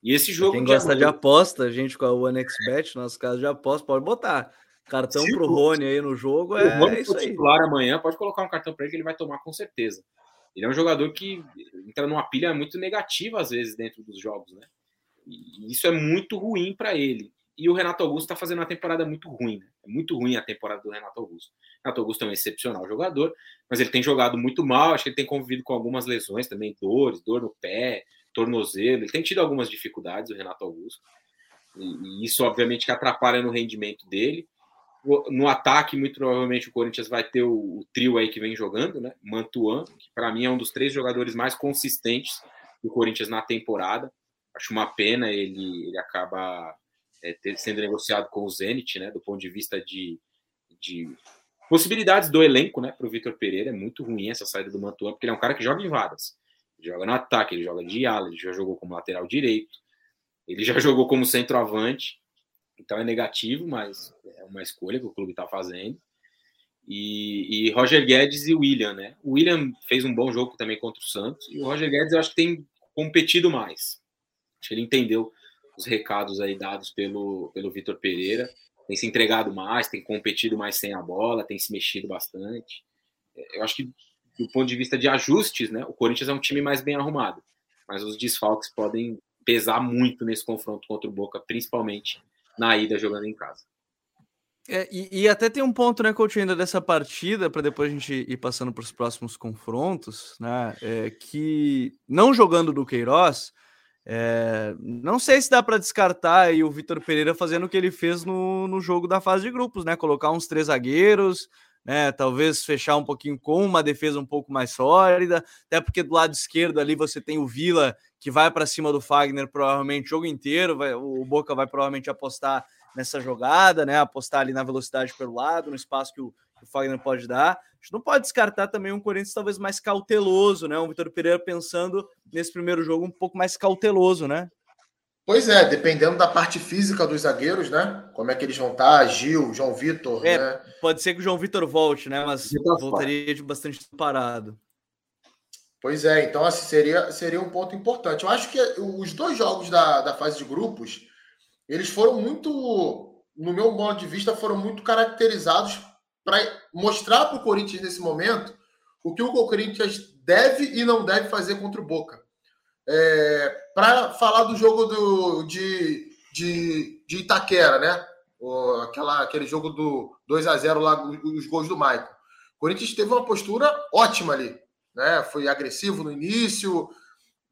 E esse jogo. Quem gosta de aposta, a gente com a OneXBet, nosso caso de aposta, pode botar. Cartão para o Rony aí no jogo é, o é isso aí. titular amanhã, pode colocar um cartão para ele que ele vai tomar com certeza. Ele é um jogador que entra numa pilha muito negativa às vezes dentro dos jogos, né? E isso é muito ruim para ele. E o Renato Augusto está fazendo uma temporada muito ruim. Né? É muito ruim a temporada do Renato Augusto. O Renato Augusto é um excepcional jogador, mas ele tem jogado muito mal. Acho que ele tem convivido com algumas lesões também, dores, dor no pé, tornozelo. Ele tem tido algumas dificuldades, o Renato Augusto. E, isso, obviamente, que atrapalha no rendimento dele. No ataque, muito provavelmente, o Corinthians vai ter o, o trio aí que vem jogando, né? Mantuan, que para mim é um dos três jogadores mais consistentes do Corinthians na temporada. Acho uma pena ele, ele acaba é, ter, sendo negociado com o Zenit, né? Do ponto de vista de, de possibilidades do elenco, né? Para o Vitor Pereira é muito ruim essa saída do Mantuan, porque ele é um cara que joga em varas. Ele joga no ataque, ele joga de ala, ele já jogou como lateral direito, ele já jogou como centroavante. Então é negativo, mas é uma escolha que o clube está fazendo. E, e, Roger Guedes e William, né? O William fez um bom jogo também contra o Santos, e o Roger Guedes eu acho que tem competido mais. Acho que ele entendeu os recados aí dados pelo, pelo Vitor Pereira, tem se entregado mais, tem competido mais sem a bola, tem se mexido bastante. Eu acho que, do ponto de vista de ajustes, né, o Corinthians é um time mais bem arrumado, mas os desfalques podem pesar muito nesse confronto contra o Boca, principalmente na ida jogando em casa. É, e, e, até tem um ponto, né, Coutinho, ainda dessa partida, para depois a gente ir passando para os próximos confrontos, né, é, que não jogando do Queiroz, é, não sei se dá para descartar aí o Vitor Pereira fazendo o que ele fez no, no jogo da fase de grupos, né, colocar uns três zagueiros, né, talvez fechar um pouquinho com uma defesa um pouco mais sólida, até porque do lado esquerdo ali você tem o Vila que vai para cima do Fagner provavelmente o jogo inteiro, vai, o Boca vai provavelmente apostar nessa jogada, né? Apostar ali na velocidade pelo lado, no espaço que o, que o Fagner pode dar. A gente não pode descartar também um Corinthians talvez mais cauteloso, né? Um Vitor Pereira pensando nesse primeiro jogo um pouco mais cauteloso, né? Pois é, dependendo da parte física dos zagueiros, né? Como é que eles vão estar, Gil, João Vitor, é, né? Pode ser que o João Vitor volte, né? Mas voltaria de bastante parado. Pois é, então assim, seria, seria um ponto importante. Eu acho que os dois jogos da, da fase de grupos, eles foram muito, no meu modo de vista, foram muito caracterizados para mostrar para o Corinthians nesse momento o que o Corinthians deve e não deve fazer contra o Boca. É, para falar do jogo do, de, de, de Itaquera, né? O, aquela, aquele jogo do 2 a 0 lá, os gols do Maicon. O Corinthians teve uma postura ótima ali. Né? Foi agressivo no início,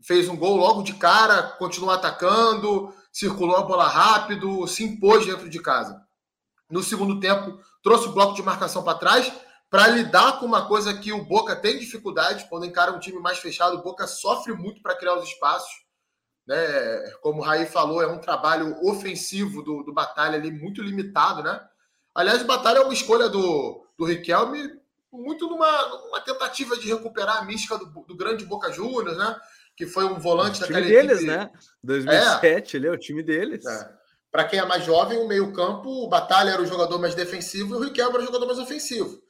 fez um gol logo de cara, continuou atacando, circulou a bola rápido, se impôs dentro de casa. No segundo tempo, trouxe o bloco de marcação para trás para lidar com uma coisa que o Boca tem dificuldade quando encara um time mais fechado. O Boca sofre muito para criar os espaços. Né? Como o Raí falou, é um trabalho ofensivo do, do Batalha ali muito limitado. Né? Aliás, o Batalha é uma escolha do, do Riquelme muito numa, numa tentativa de recuperar a mística do, do grande Boca Juniors, né? que foi um volante o time deles, equipe. né? 2007, é. ele é o time deles. É. Para quem é mais jovem, o meio-campo, o Batalha era o jogador mais defensivo e o Riquelme era o jogador mais ofensivo.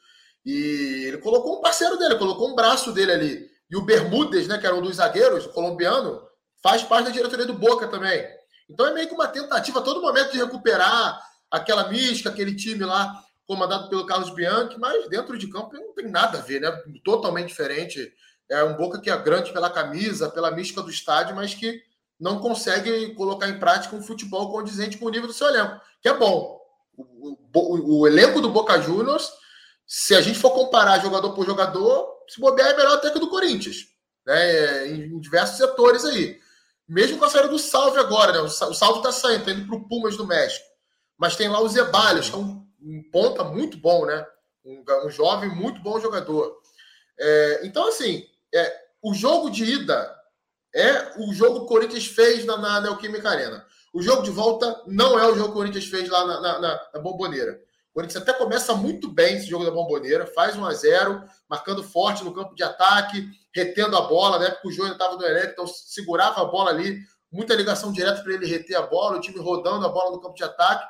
E ele colocou um parceiro dele, colocou um braço dele ali. E o Bermudes, né, que era um dos zagueiros, o colombiano, faz parte da diretoria do Boca também. Então é meio que uma tentativa a todo momento de recuperar aquela mística, aquele time lá comandado pelo Carlos Bianchi, mas dentro de campo não tem nada a ver, né? Totalmente diferente é um Boca que é grande pela camisa, pela mística do estádio, mas que não consegue colocar em prática um futebol condizente com o nível do seu elenco, que é bom. O, o, o elenco do Boca Juniors, se a gente for comparar jogador por jogador, se bobear é melhor até que do Corinthians, né? em, diversos setores aí. Mesmo com a saída do Salve agora, né? O Salve está saindo, está indo para o Pumas do México. Mas tem lá o Zebalhos, que é um, um ponta muito bom, né? Um, um jovem, muito bom jogador. É, então, assim, é, o jogo de ida é o jogo que o Corinthians fez na, na Neoquímica Arena. O jogo de volta não é o jogo que o Corinthians fez lá na, na, na, na Bomboneira. O Corinthians até começa muito bem esse jogo da Bomboneira, faz 1 a 0 marcando forte no campo de ataque, retendo a bola, né? Porque o Júnior estava no elenco, então segurava a bola ali, muita ligação direta para ele reter a bola, o time rodando a bola no campo de ataque.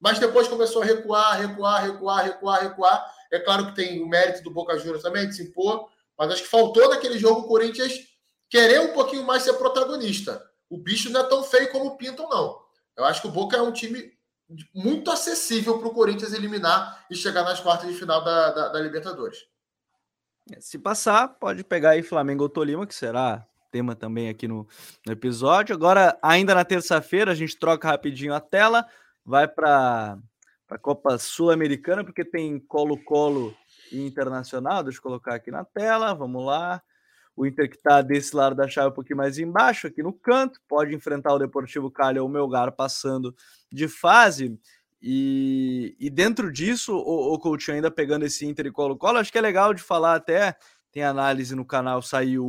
Mas depois começou a recuar, recuar, recuar, recuar, recuar. É claro que tem o mérito do Boca Juniors também de se impor, mas acho que faltou naquele jogo o Corinthians querer um pouquinho mais ser protagonista. O bicho não é tão feio como pintam, não. Eu acho que o Boca é um time muito acessível para o Corinthians eliminar e chegar nas quartas de final da, da, da, Libertadores. É, se passar, pode pegar aí Flamengo ou Tolima, que será tema também aqui no, no episódio. Agora, ainda na terça-feira, a gente troca rapidinho a tela, vai para a Copa Sul-Americana, porque tem Colo-Colo internacional. Deixa eu colocar aqui na tela. Vamos lá. O Inter que está desse lado da chave um pouquinho mais embaixo, aqui no canto, pode enfrentar o Deportivo Cali ou o Melgar passando de fase. E, e dentro disso, o, o Coutinho ainda pegando esse Inter e Colo-Colo, acho que é legal de falar até, tem análise no canal, saiu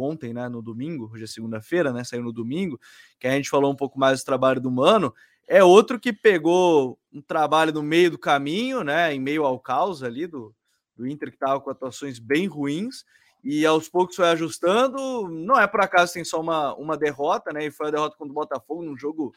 ontem, né, no domingo, hoje é segunda-feira, né, saiu no domingo, que a gente falou um pouco mais do trabalho do Mano, é outro que pegou um trabalho no meio do caminho, né, em meio ao caos ali do, do Inter, que estava com atuações bem ruins, e aos poucos foi ajustando, não é por acaso tem só uma, uma derrota, né, e foi a derrota contra o Botafogo num jogo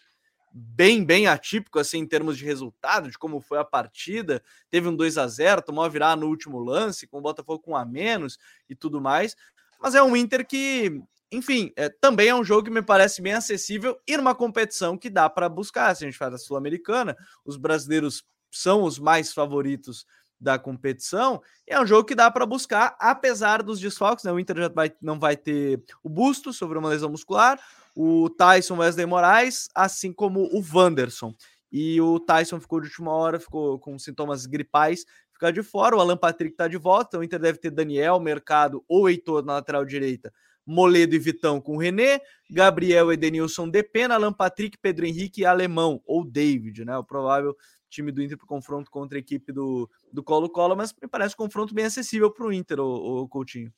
bem, bem atípico assim em termos de resultado, de como foi a partida. Teve um 2 a 0 tomou a virar no último lance, com o Botafogo com um a menos e tudo mais. Mas é um Inter que, enfim, é, também é um jogo que me parece bem acessível e numa competição que dá para buscar. Se a gente faz a Sul-Americana, os brasileiros são os mais favoritos da competição. é um jogo que dá para buscar, apesar dos desfalques. Né? O Inter já vai, não vai ter o busto sobre uma lesão muscular o Tyson Wesley Moraes, assim como o Wanderson. E o Tyson ficou de última hora, ficou com sintomas gripais, ficar de fora. O Alan Patrick está de volta, então o Inter deve ter Daniel, Mercado ou Heitor na lateral direita, Moledo e Vitão com René, Gabriel, Edenilson, Depena, Alan Patrick, Pedro Henrique e Alemão, ou David, né? O provável time do Inter para o confronto contra a equipe do Colo-Colo, mas me parece um confronto bem acessível para o Inter, o, o Coutinho.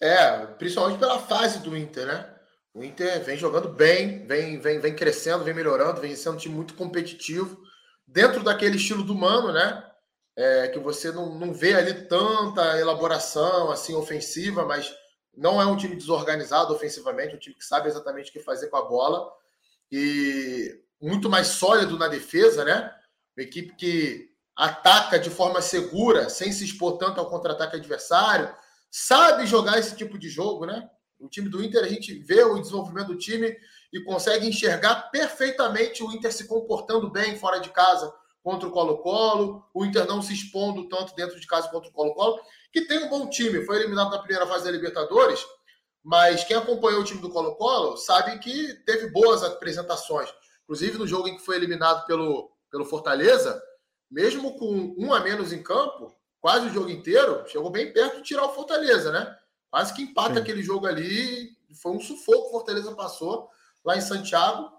É, principalmente pela fase do Inter, né? O Inter vem jogando bem, vem, vem, vem crescendo, vem melhorando, vem sendo um time muito competitivo, dentro daquele estilo do Mano, né? É, que você não, não vê ali tanta elaboração assim ofensiva, mas não é um time desorganizado ofensivamente, um time que sabe exatamente o que fazer com a bola e muito mais sólido na defesa, né? Uma equipe que ataca de forma segura, sem se expor tanto ao contra-ataque adversário, sabe jogar esse tipo de jogo, né? O time do Inter, a gente vê o desenvolvimento do time e consegue enxergar perfeitamente o Inter se comportando bem fora de casa contra o Colo-Colo, o Inter não se expondo tanto dentro de casa contra o Colo-Colo, que tem um bom time, foi eliminado na primeira fase da Libertadores, mas quem acompanhou o time do Colo-Colo sabe que teve boas apresentações. Inclusive no jogo em que foi eliminado pelo, pelo Fortaleza, mesmo com um a menos em campo, quase o jogo inteiro, chegou bem perto de tirar o Fortaleza, né? Quase que empata Sim. aquele jogo ali. Foi um sufoco que o Fortaleza passou lá em Santiago.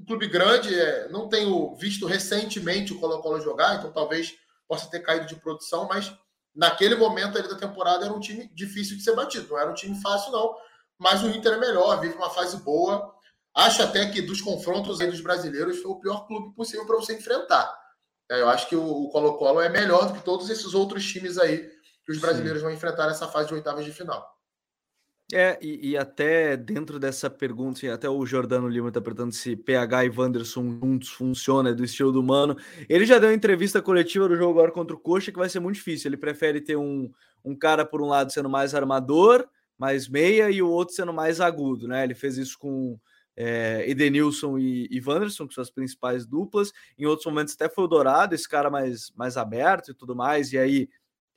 Um clube grande, é, não tenho visto recentemente o Colo-Colo jogar, então talvez possa ter caído de produção, mas naquele momento ali da temporada era um time difícil de ser batido. Não era um time fácil, não. Mas o Inter é melhor, vive uma fase boa. Acho até que dos confrontos aí dos brasileiros foi o pior clube possível para você enfrentar. É, eu acho que o Colo-Colo é melhor do que todos esses outros times aí que os brasileiros Sim. vão enfrentar nessa fase de oitavas de final. É, e, e, até dentro dessa pergunta, até o Jordano Lima está perguntando se PH e Wanderson juntos funciona do estilo do Mano. Ele já deu uma entrevista coletiva do jogo agora contra o Coxa, que vai ser muito difícil. Ele prefere ter um, um cara, por um lado, sendo mais armador, mais meia, e o outro sendo mais agudo, né? Ele fez isso com é, Edenilson e, e Wanderson, que são as principais duplas. Em outros momentos até foi o Dourado, esse cara mais, mais aberto e tudo mais, e aí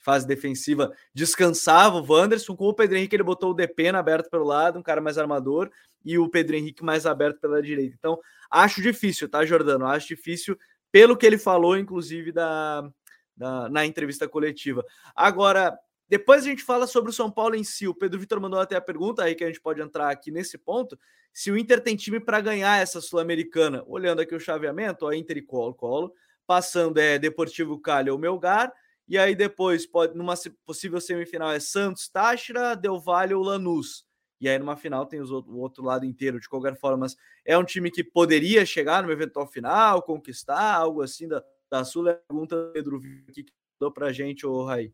fase defensiva, descansava o Wanderson. Com o Pedro Henrique, ele botou o Depena aberto pelo lado, um cara mais armador, e o Pedro Henrique mais aberto pela direita. Então, acho difícil, tá, Jordano? Acho difícil, pelo que ele falou, inclusive, da, da, na entrevista coletiva. Agora, depois a gente fala sobre o São Paulo em si. O Pedro Vitor mandou até a pergunta aí que a gente pode entrar aqui nesse ponto. Se o Inter tem time para ganhar essa Sul-Americana, olhando aqui o chaveamento, ó, Inter e Colo-Colo, passando é Deportivo Cali ou Melgar, e aí depois, pode, numa possível semifinal, é Santos, Táchira, Del Valle ou Lanús. E aí numa final tem outro, o outro lado inteiro. De qualquer forma, é um time que poderia chegar no eventual final, conquistar, algo assim da, da Sul. Pergunta Pedro que deu pra gente, o Raí.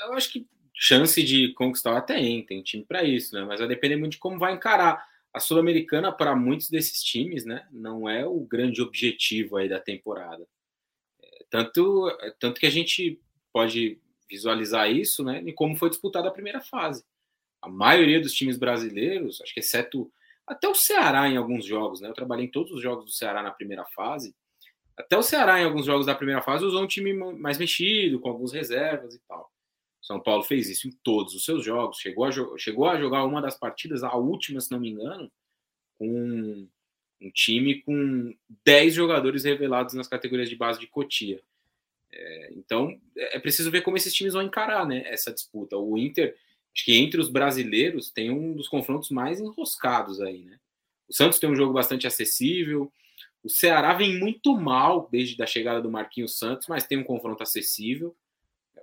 Eu acho que chance de conquistar tem, tem time para isso, né? Mas vai depender muito de como vai encarar. A Sul-Americana, para muitos desses times, né, não é o grande objetivo aí da temporada. Tanto, tanto que a gente pode visualizar isso né, em como foi disputada a primeira fase. A maioria dos times brasileiros, acho que exceto até o Ceará em alguns jogos, né? Eu trabalhei em todos os jogos do Ceará na primeira fase. Até o Ceará em alguns jogos da primeira fase usou um time mais mexido, com algumas reservas e tal. São Paulo fez isso em todos os seus jogos. Chegou a, chegou a jogar uma das partidas, a última, se não me engano, com um time com 10 jogadores revelados nas categorias de base de Cotia. É, então, é preciso ver como esses times vão encarar né, essa disputa. O Inter, acho que entre os brasileiros tem um dos confrontos mais enroscados aí, né? O Santos tem um jogo bastante acessível. O Ceará vem muito mal desde a chegada do Marquinhos Santos, mas tem um confronto acessível.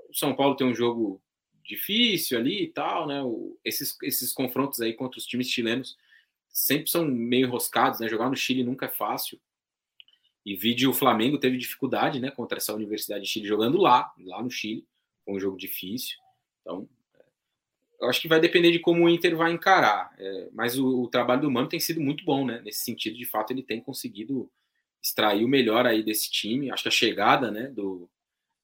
O São Paulo tem um jogo difícil ali e tal, né? O, esses, esses confrontos aí contra os times chilenos sempre são meio enroscados, né? Jogar no Chile nunca é fácil. E vídeo o Flamengo teve dificuldade, né, contra essa Universidade de Chile jogando lá, lá no Chile. Foi um jogo difícil. Então, eu acho que vai depender de como o Inter vai encarar. É, mas o, o, trabalho do Mano tem sido muito bom, né? Nesse sentido, de fato, ele tem conseguido extrair o melhor aí desse time. Acho que a chegada, né, do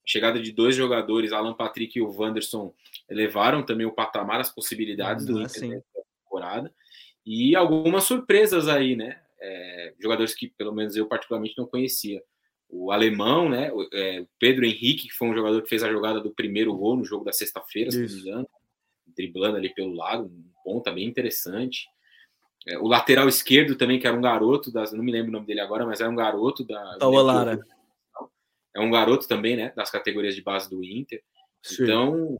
a chegada de dois jogadores, Alan Patrick e o Wanderson, elevaram também o patamar, as possibilidades do Inter nessa temporada. E algumas surpresas aí, né? É, jogadores que pelo menos eu particularmente não conhecia. O alemão, né? O, é, Pedro Henrique, que foi um jogador que fez a jogada do primeiro gol no jogo da sexta-feira, se não me engano driblando ali pelo lado, um ponta bem interessante. É, o lateral esquerdo também, que era um garoto, das, não me lembro o nome dele agora, mas era um garoto da. Lara. É um garoto também, né? Das categorias de base do Inter. Sim. Então,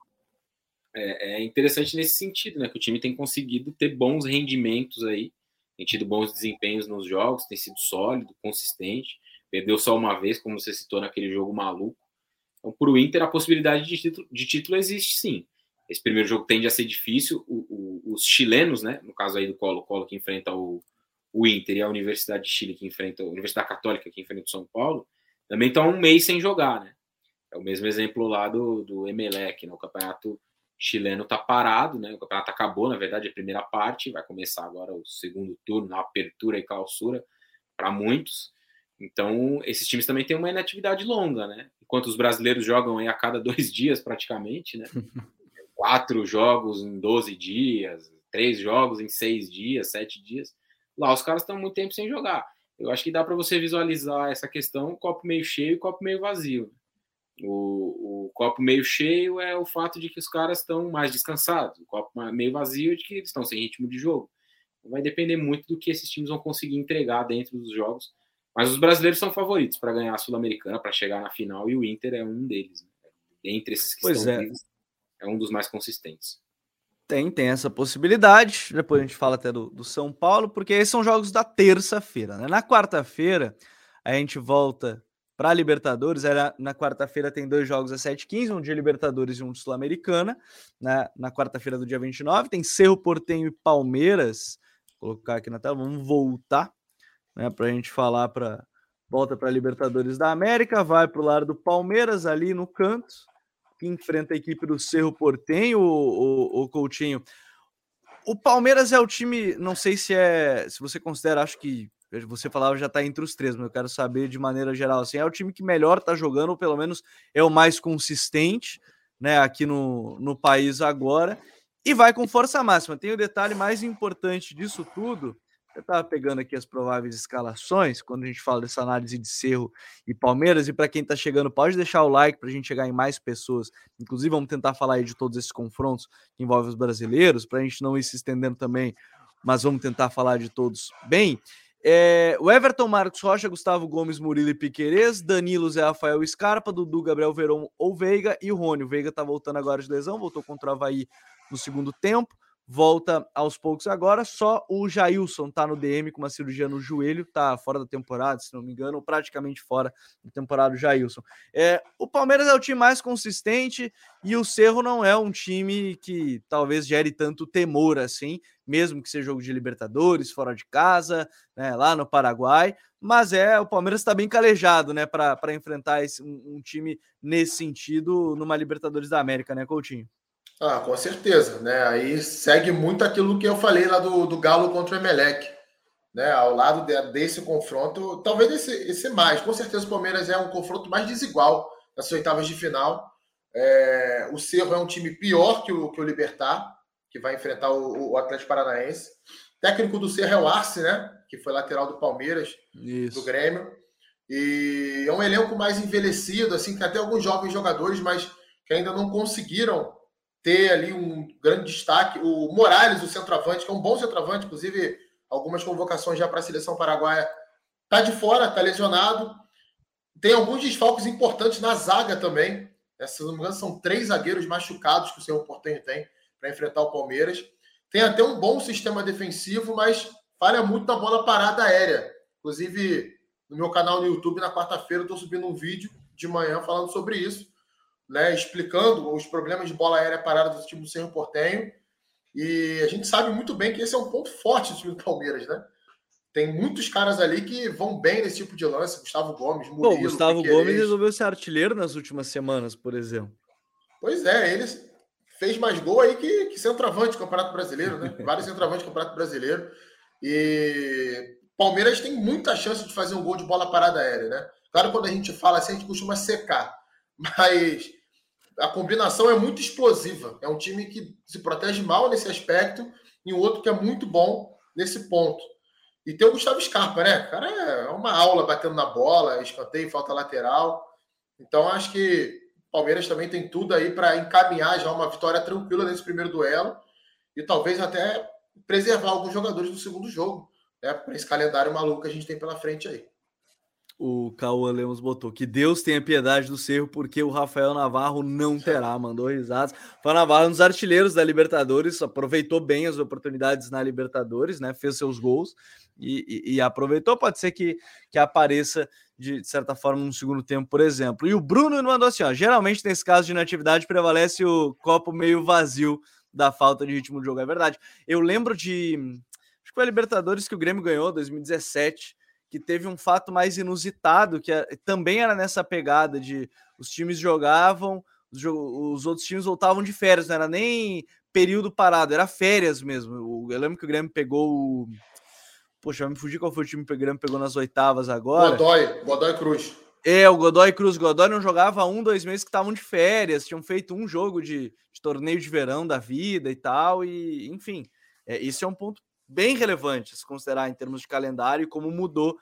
é, é, interessante nesse sentido, né? Que o time tem conseguido ter bons rendimentos aí, tem tido bons desempenhos nos jogos, tem sido sólido, consistente. Perdeu só uma vez, como você citou naquele jogo maluco. Então, para o Inter, a possibilidade de título, de título existe sim. Esse primeiro jogo tende a ser difícil. O, o, os chilenos, né, no caso aí do Colo-Colo, que enfrenta o, o Inter, e a Universidade de Chile, que enfrenta a Universidade Católica, que enfrenta o São Paulo, também estão um mês sem jogar, né? É o mesmo exemplo lá do, do Emelec, né? O campeonato chileno está parado, né? O campeonato acabou, na verdade, a primeira parte, vai começar agora o segundo turno, a apertura e clausura para muitos. Então, esses times também têm uma inatividade longa, né? Enquanto os brasileiros jogam aí a cada dois dias, praticamente, né? quatro jogos em 12 dias, três jogos em seis dias, sete dias. Lá os caras estão muito tempo sem jogar. Eu acho que dá para você visualizar essa questão copo meio cheio e copo meio vazio. O, o, copo meio cheio é o fato de que os caras estão mais descansados. O copo meio vazio é de que eles estão sem ritmo de jogo. Vai depender muito do que esses times vão conseguir entregar dentro dos jogos. Mas os brasileiros são favoritos para ganhar a Sul-Americana, para chegar na final, e o Inter é um deles. Né? Entre esses que pois estão é. vivos, é um dos mais consistentes. Tem, tem essa possibilidade. Depois a gente fala até do, do São Paulo, porque esses são jogos da terça-feira. Né? Na quarta-feira, a gente volta para a Libertadores. Era, na quarta-feira tem dois jogos às 7h15, um de Libertadores e um de Sul-Americana. Na, na quarta-feira do dia 29, tem Cerro Portenho e Palmeiras. Vou colocar aqui na tela, vamos voltar né, para a gente falar para. Volta para a Libertadores da América, vai para o lado do Palmeiras ali no canto enfrenta a equipe do Cerro Portenho, o, o, o Coutinho. O Palmeiras é o time, não sei se é, se você considera, acho que você falava já está entre os três, mas eu quero saber de maneira geral, assim, é o time que melhor está jogando, ou pelo menos é o mais consistente, né, aqui no, no país agora, e vai com força máxima. Tem o detalhe mais importante disso tudo, eu estava pegando aqui as prováveis escalações, quando a gente fala dessa análise de Cerro e Palmeiras, e para quem está chegando, pode deixar o like para a gente chegar em mais pessoas. Inclusive, vamos tentar falar aí de todos esses confrontos que envolvem os brasileiros, para a gente não ir se estendendo também, mas vamos tentar falar de todos bem. É, o Everton, Marcos Rocha, Gustavo Gomes, Murilo e Piquerez, Danilo, Zé Rafael Scarpa, Dudu, Gabriel Verão ou Veiga e o Rony. O Veiga tá voltando agora de lesão, voltou contra o Havaí no segundo tempo volta aos poucos agora. Só o Jailson tá no DM com uma cirurgia no joelho, tá fora da temporada, se não me engano, ou praticamente fora da temporada do Jailson. É, o Palmeiras é o time mais consistente e o Cerro não é um time que talvez gere tanto temor assim, mesmo que seja jogo de Libertadores, fora de casa, né, lá no Paraguai. Mas é, o Palmeiras está bem calejado, né, para enfrentar esse, um, um time nesse sentido numa Libertadores da América, né, Coutinho? Ah, com certeza, né? Aí segue muito aquilo que eu falei lá do, do Galo contra o Emelec, né? Ao lado de, desse confronto, talvez esse, esse mais. Com certeza o Palmeiras é um confronto mais desigual nas oitavas de final. É, o Cerro é um time pior que o, que o Libertar, que vai enfrentar o, o Atlético Paranaense. O técnico do Cerro é o Arce, né? Que foi lateral do Palmeiras, Isso. do Grêmio. E é um elenco mais envelhecido, assim, que até alguns jovens jogadores, mas que ainda não conseguiram ter ali um grande destaque. O Morales, o centroavante, que é um bom centroavante, inclusive algumas convocações já para a seleção paraguaia, está de fora, está lesionado. Tem alguns desfalques importantes na zaga também. Se não me engano, são três zagueiros machucados que o Senhor Portenho tem. para enfrentar o Palmeiras. Tem até um bom sistema defensivo, mas falha muito na bola parada aérea. Inclusive, no meu canal no YouTube, na quarta-feira, estou subindo um vídeo de manhã falando sobre isso, né, explicando os problemas de bola aérea parada do time do Cerro Portenho. E a gente sabe muito bem que esse é um ponto forte do time do Palmeiras, né? Tem muitos caras ali que vão bem nesse tipo de lance. Gustavo Gomes, Murilo, Pô, Gustavo Piqueires. Gomes resolveu ser artilheiro nas últimas semanas, por exemplo. Pois é, ele fez mais gol aí que, que centroavante do Campeonato Brasileiro, né? Vários centroavantes do Campeonato Brasileiro. E Palmeiras tem muita chance de fazer um gol de bola parada aérea, né? Claro, quando a gente fala assim, a gente costuma secar. Mas a combinação é muito explosiva. É um time que se protege mal nesse aspecto e um outro que é muito bom nesse ponto. E tem o Gustavo Scarpa, né? O cara é uma aula batendo na bola, escanteio, falta lateral. Então, acho que o Palmeiras também tem tudo aí para encaminhar já uma vitória tranquila nesse primeiro duelo e talvez até preservar alguns jogadores do segundo jogo, né? Para esse calendário maluco que a gente tem pela frente aí. O Cauã Lemos botou que Deus tenha piedade do Cerro, porque o Rafael Navarro não terá. Mandou risadas. Foi Navarro, um dos artilheiros da Libertadores, aproveitou bem as oportunidades na Libertadores, né? Fez seus gols e, e, e, aproveitou. Pode ser que, que apareça de, de, certa forma no segundo tempo, por exemplo. E o Bruno mandou assim: ó, geralmente nesse caso de inatividade prevalece o copo meio vazio da falta de ritmo de jogo. É verdade. Eu lembro de. Acho que foi a Libertadores que o Grêmio ganhou, 2017, que teve um fato mais inusitado, que é, também era nessa pegada de os times jogavam, os, os outros times voltavam de férias, não era nem período parado, era férias mesmo. Eu lembro que o Grêmio pegou o Poxa, me fugir qual foi o time que o Grêmio pegou nas oitavas agora. Godoy, Godoy Cruz. É, o Godoy Cruz. Godoy não jogava um, dois meses que estavam de férias, tinham feito um jogo de, de, torneio de verão da vida e tal, e enfim, é, isso é um ponto bem relevante se considerar em termos de calendário e como mudou.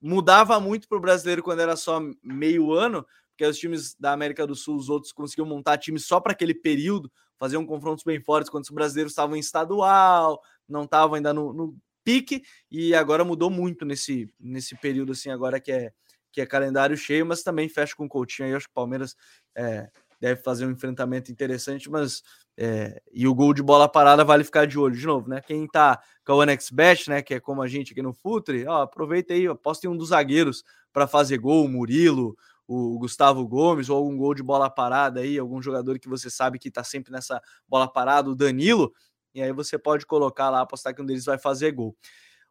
Mudava muito para o brasileiro quando era só meio ano, porque os times da América do Sul, os outros conseguiam montar times só para aquele período, faziam confrontos bem fortes quando os brasileiros estavam em estadual, não estavam ainda no, no pique e agora mudou muito nesse, nesse período assim agora que é que é calendário cheio, mas também fecha com o Coutinho aí, acho que o Palmeiras é, deve fazer um enfrentamento interessante, mas é, e o gol de bola parada vale ficar de olho de novo, né? Quem tá com a OneXBet, né, que é como a gente aqui no Futre, ó, aproveita aí, aposta em um dos zagueiros para fazer gol, o Murilo, o Gustavo Gomes, ou algum gol de bola parada aí, algum jogador que você sabe que tá sempre nessa bola parada, o Danilo, e aí você pode colocar lá, apostar que um deles vai fazer gol.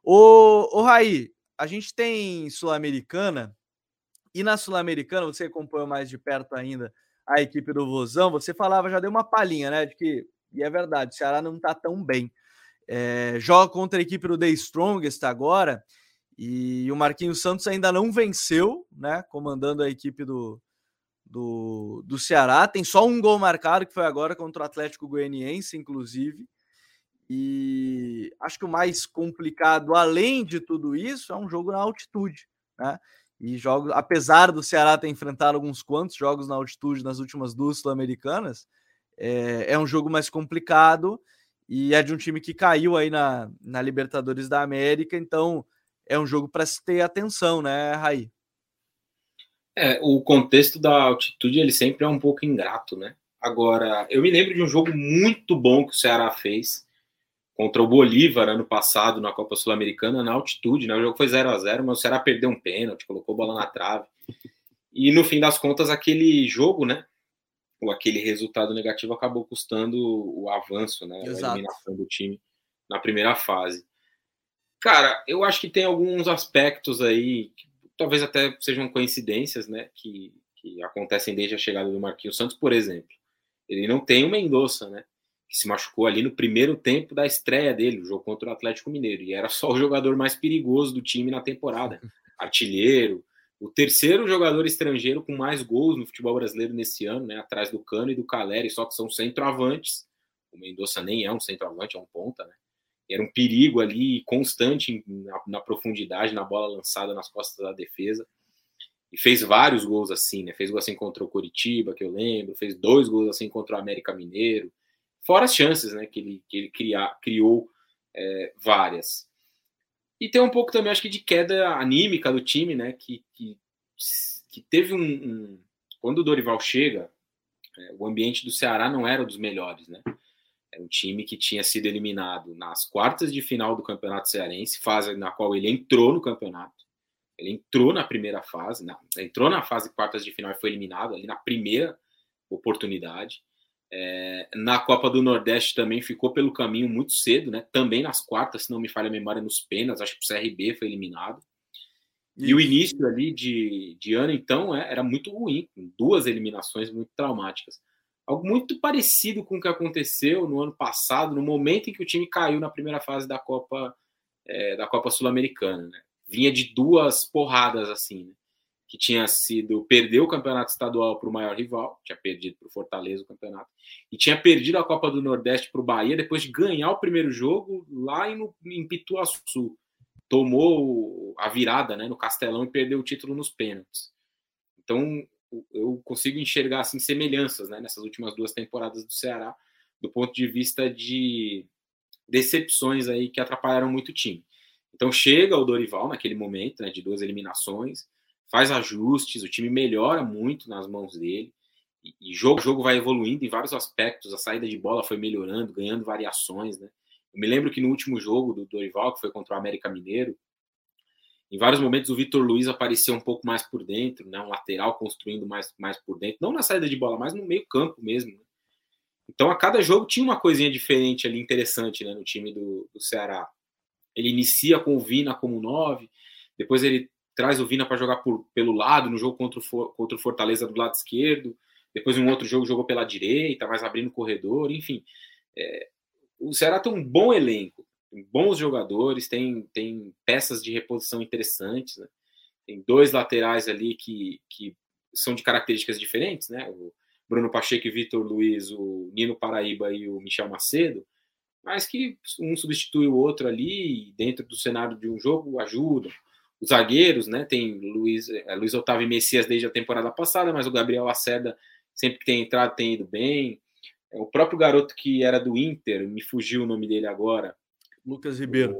O, o Raí, a gente tem Sul-Americana, e na Sul-Americana, você acompanhou mais de perto ainda a equipe do Vozão, você falava, já deu uma palhinha, né? De que, e é verdade, o Ceará não tá tão bem. É, joga contra a equipe do The Strongest agora, e o Marquinhos Santos ainda não venceu, né? Comandando a equipe do, do, do Ceará. Tem só um gol marcado, que foi agora contra o Atlético Goianiense, inclusive. E acho que o mais complicado, além de tudo isso, é um jogo na altitude, né? E jogos, apesar do Ceará ter enfrentado alguns quantos jogos na altitude nas últimas duas sul-americanas, é, é, um jogo mais complicado e é de um time que caiu aí na, na Libertadores da América, então é um jogo para se ter atenção, né, Raí? É, o contexto da altitude ele sempre é um pouco ingrato, né? Agora, eu me lembro de um jogo muito bom que o Ceará fez, contra o Bolívar ano passado na Copa Sul-Americana na altitude, né? O jogo foi 0 a 0 mas o Ceará perdeu um pênalti, colocou a bola na trave. E no fim das contas, aquele jogo, né? Ou aquele resultado negativo acabou custando o avanço, né? Exato. A eliminação do time na primeira fase. Cara, eu acho que tem alguns aspectos aí, que talvez até sejam coincidências, né? Que, que acontecem desde a chegada do Marquinhos Santos, por exemplo. Ele não tem o Mendonça, né? Que se machucou ali no primeiro tempo da estreia dele, o jogo contra o Atlético Mineiro, e era só o jogador mais perigoso do time na temporada, artilheiro, o terceiro jogador estrangeiro com mais gols no futebol brasileiro nesse ano, né, atrás do Cano e do Caleri, só que são centroavantes. O Mendonça nem é um centroavante, é um ponta, né? Era um perigo ali constante na, na profundidade, na bola lançada nas costas da defesa. E fez vários gols assim, né? Fez gol assim contra o Coritiba, que eu lembro, fez dois gols assim contra o América Mineiro Fora as chances, né? Que ele, que ele cria, criou é, várias. E tem um pouco também, acho que, de queda anímica do time, né? Que, que, que teve um, um, Quando o Dorival chega, é, o ambiente do Ceará não era dos melhores, né? Era um time que tinha sido eliminado nas quartas de final do Campeonato Cearense, fase na qual ele entrou no campeonato. Ele entrou na primeira fase, não, entrou na fase quartas de final e foi eliminado ali na primeira oportunidade. É, na Copa do Nordeste também ficou pelo caminho muito cedo, né? Também nas quartas, se não me falha a memória, nos pênaltis, acho que o CRB foi eliminado. Isso. E o início ali de, de ano, então, é, era muito ruim, com duas eliminações muito traumáticas. Algo muito parecido com o que aconteceu no ano passado, no momento em que o time caiu na primeira fase da Copa é, da Copa Sul-Americana. Né? Vinha de duas porradas assim, né? Que tinha sido perder o campeonato estadual para o maior rival, tinha perdido para o Fortaleza o campeonato, e tinha perdido a Copa do Nordeste para o Bahia depois de ganhar o primeiro jogo lá em, em Pituaçu. Tomou a virada né, no Castelão e perdeu o título nos pênaltis. Então, eu consigo enxergar assim, semelhanças né, nessas últimas duas temporadas do Ceará, do ponto de vista de decepções aí que atrapalharam muito o time. Então chega o Dorival naquele momento, né, de duas eliminações, faz ajustes, o time melhora muito nas mãos dele, e, jogo jogo vai evoluindo em vários aspectos, a saída de bola foi melhorando, ganhando variações, né? Eu me lembro que no último jogo do Dorival, que foi contra o América Mineiro, em vários momentos o Vitor Luiz apareceu um pouco mais por dentro, né? Um lateral construindo mais, mais por dentro, não na saída de bola, mas no meio campo mesmo. Né? Então a cada jogo tinha uma coisinha diferente ali, interessante, né? No time do, do Ceará. Ele inicia com o Vina como 9, depois ele traz o Vina para jogar por, pelo lado, no jogo contra o, contra o Fortaleza do lado esquerdo, depois um outro jogo jogou pela direita, mais abrindo o corredor, enfim. É, o Ceará tem um bom elenco, tem bons jogadores, tem, tem peças de reposição interessantes, né? tem dois laterais ali que, que são de características diferentes, né? O Bruno Pacheco e Vitor Luiz, o Nino Paraíba e o Michel Macedo, mas que um substitui o outro ali dentro do cenário de um jogo ajudam. Os zagueiros, né? Tem Luiz, é, Luiz Otávio e Messias desde a temporada passada, mas o Gabriel Acerda sempre que tem entrado tem ido bem. É, o próprio garoto que era do Inter, me fugiu o nome dele agora. Lucas Ribeiro.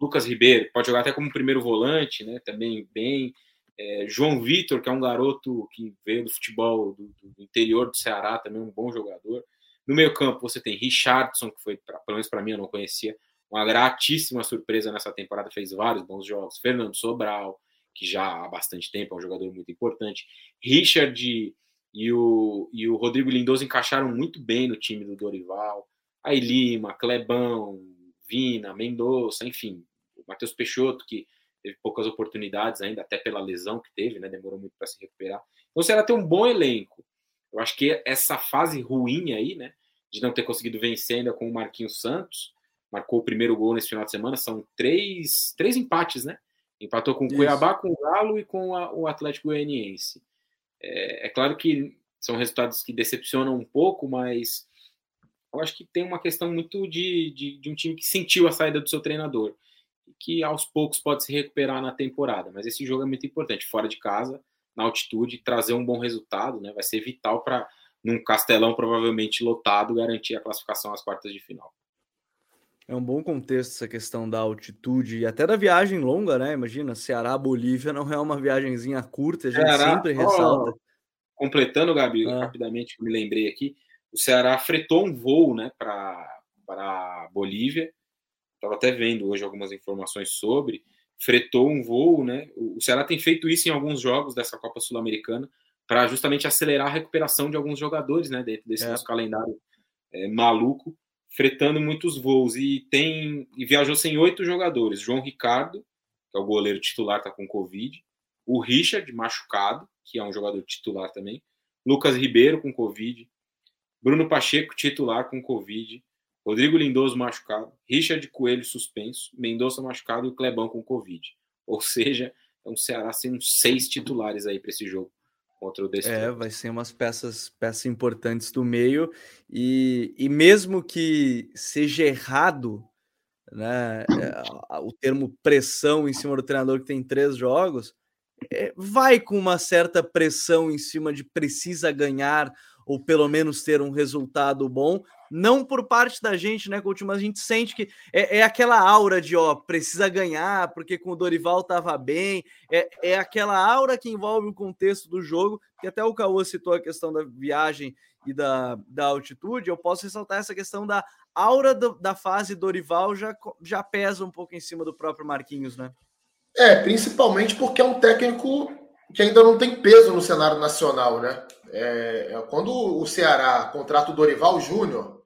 Lucas Ribeiro, pode jogar até como primeiro volante, né? Também bem. É, João Vitor, que é um garoto que veio do futebol do, do, interior do Ceará, também um bom jogador. No meio campo você tem Richardson, que foi, pra, pelo menos para mim, eu não conhecia, uma gratíssima surpresa nessa temporada, fez vários bons jogos. Fernando Sobral, que já há bastante tempo é um jogador muito importante. Richard e o, e o Rodrigo Lindoso encaixaram muito bem no time do Dorival. Aí Lima, Clebão, Vina, Mendonça, enfim, o Matheus Peixoto, que teve poucas oportunidades ainda, até pela lesão que teve, né? Demorou muito para se recuperar. Então, será ter um bom elenco. Eu acho que essa fase ruim aí, né? De não ter conseguido vencer ainda com o Marquinhos Santos, marcou o primeiro gol nesse final de semana, são três, três empates, né? Empatou com o Cuiabá, com o Galo e com a, o Atlético Goianiense. É, é, claro que são resultados que decepcionam um pouco, mas eu acho que tem uma questão muito de, de, de um time que sentiu a saída do seu treinador que aos poucos pode se recuperar na temporada. Mas esse jogo é muito importante, fora de casa, na altitude, trazer um bom resultado, né? Vai ser vital para, num castelão provavelmente lotado, garantir a classificação às quartas de final. É um bom contexto essa questão da altitude e até da viagem longa, né? Imagina, Ceará, Bolívia não é uma viagenzinha curta, a gente Ceará, sempre ressalta. Oh, completando, Gabi, ah. rapidamente, me lembrei aqui, o Ceará fretou um voo né, para Bolívia. Estava até vendo hoje algumas informações sobre. Fretou um voo, né? O Ceará tem feito isso em alguns jogos dessa Copa Sul-Americana para justamente acelerar a recuperação de alguns jogadores, né? Dentro desse é. nosso calendário é, maluco fretando muitos voos e tem e viajou sem oito jogadores. João Ricardo, que é o goleiro titular, está com Covid. O Richard, machucado, que é um jogador titular também. Lucas Ribeiro com Covid. Bruno Pacheco, titular com Covid. Rodrigo Lindoso machucado. Richard Coelho suspenso. Mendonça machucado e o Clebão com Covid. Ou seja, é um Ceará sem uns seis titulares aí para esse jogo contra o Destino. É, vai ser umas peças, peças importantes do meio e, e mesmo que seja errado, né, é, o termo pressão em cima do treinador que tem três jogos, é, vai com uma certa pressão em cima de precisa ganhar ou pelo menos ter um resultado bom, não por parte da gente, né, Coutinho, mas a gente sente que é, é, aquela aura de, ó, precisa ganhar, porque com o Dorival tava bem, é, é aquela aura que envolve o contexto do jogo, que até o Cauã citou a questão da viagem e da, da altitude, eu posso ressaltar essa questão da aura do, da fase Dorival já, já pesa um pouco em cima do próprio Marquinhos, né? É, principalmente porque é um técnico que ainda não tem peso no cenário nacional, né? É, é, quando o Ceará contrata o Dorival Júnior,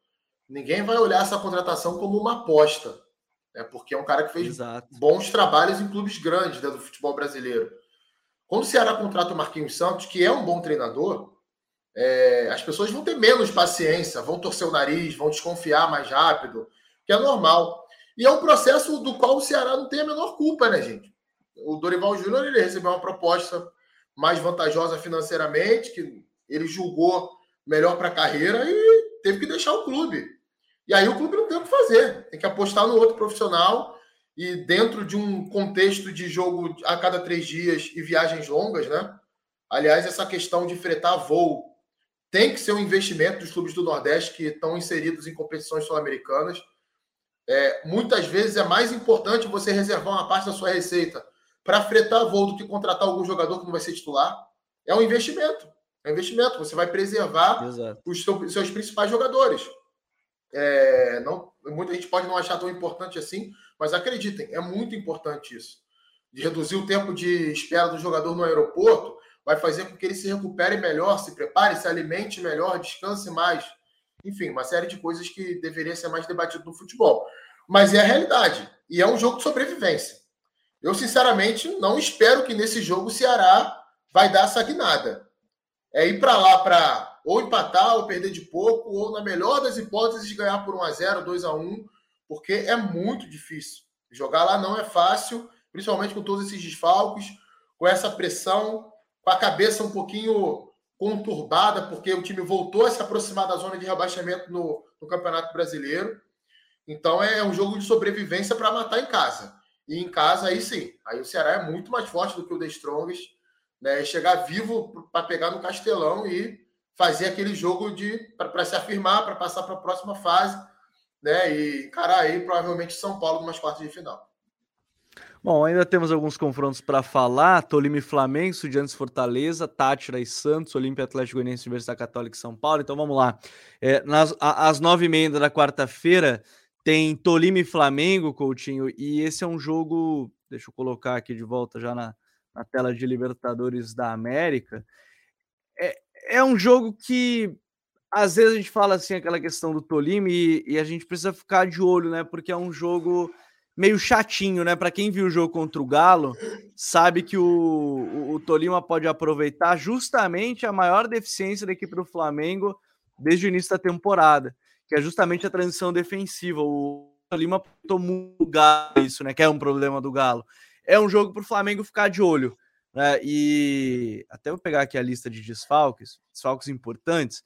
ninguém vai olhar essa contratação como uma aposta, né? Porque é um cara que fez Exato. bons trabalhos em clubes grandes né, do futebol brasileiro. Quando o Ceará contrata o Marquinhos Santos, que é um bom treinador, é, as pessoas vão ter menos paciência, vão torcer o nariz, vão desconfiar mais rápido, que é normal. E é um processo do qual o Ceará não tem a menor culpa, né, gente? O Dorival Júnior ele recebeu uma proposta mais vantajosa financeiramente, que ele julgou melhor para a carreira e teve que deixar o clube. E aí o clube não tem o que fazer, tem que apostar no outro profissional e dentro de um contexto de jogo a cada três dias e viagens longas, né? Aliás, essa questão de fretar voo tem que ser um investimento dos clubes do Nordeste que estão inseridos em competições sul-americanas. É, muitas vezes é mais importante você reservar uma parte da sua receita para fretar voo do que contratar algum jogador que não vai ser titular. É um investimento. É investimento. Você vai preservar Exato. os seus principais jogadores. É, não, muita gente pode não achar tão importante assim, mas acreditem, é muito importante isso. De reduzir o tempo de espera do jogador no aeroporto vai fazer com que ele se recupere melhor, se prepare, se alimente melhor, descanse mais. Enfim, uma série de coisas que deveria ser mais debatido no futebol. Mas é a realidade. E é um jogo de sobrevivência. Eu, sinceramente, não espero que nesse jogo o Ceará vai dar essa guinada. É ir para lá para ou empatar ou perder de pouco, ou, na melhor das hipóteses, ganhar por 1 a 0 2 a 1 porque é muito difícil. Jogar lá não é fácil, principalmente com todos esses desfalques, com essa pressão, com a cabeça um pouquinho conturbada, porque o time voltou a se aproximar da zona de rebaixamento no, no Campeonato Brasileiro. Então é um jogo de sobrevivência para matar em casa. E em casa, aí sim. Aí o Ceará é muito mais forte do que o The Strongest. Né? Chegar vivo para pegar no Castelão e fazer aquele jogo de para se afirmar, para passar para a próxima fase. Né? E encarar aí provavelmente São Paulo numas quartas de final. Bom, ainda temos alguns confrontos para falar. Tolima e Flamengo, Estudiantes Fortaleza, Tátira e Santos, Olímpia Atlético Goianiense, Universidade Católica e São Paulo. Então vamos lá. É, nas, às nove e meia da quarta-feira, tem Tolima e Flamengo, Coutinho, e esse é um jogo, deixa eu colocar aqui de volta já na, na tela de Libertadores da América. É, é um jogo que às vezes a gente fala assim aquela questão do Tolima e, e, a gente precisa ficar de olho, né? Porque é um jogo meio chatinho, né? Para quem viu o jogo contra o Galo, sabe que o, o, o, Tolima pode aproveitar justamente a maior deficiência da equipe do Flamengo desde o início da temporada que é justamente a transição defensiva. O Lima tomou isso, né? Que é um problema do Galo. É um jogo para o Flamengo ficar de olho. Né? E até vou pegar aqui a lista de desfalques, desfalques importantes.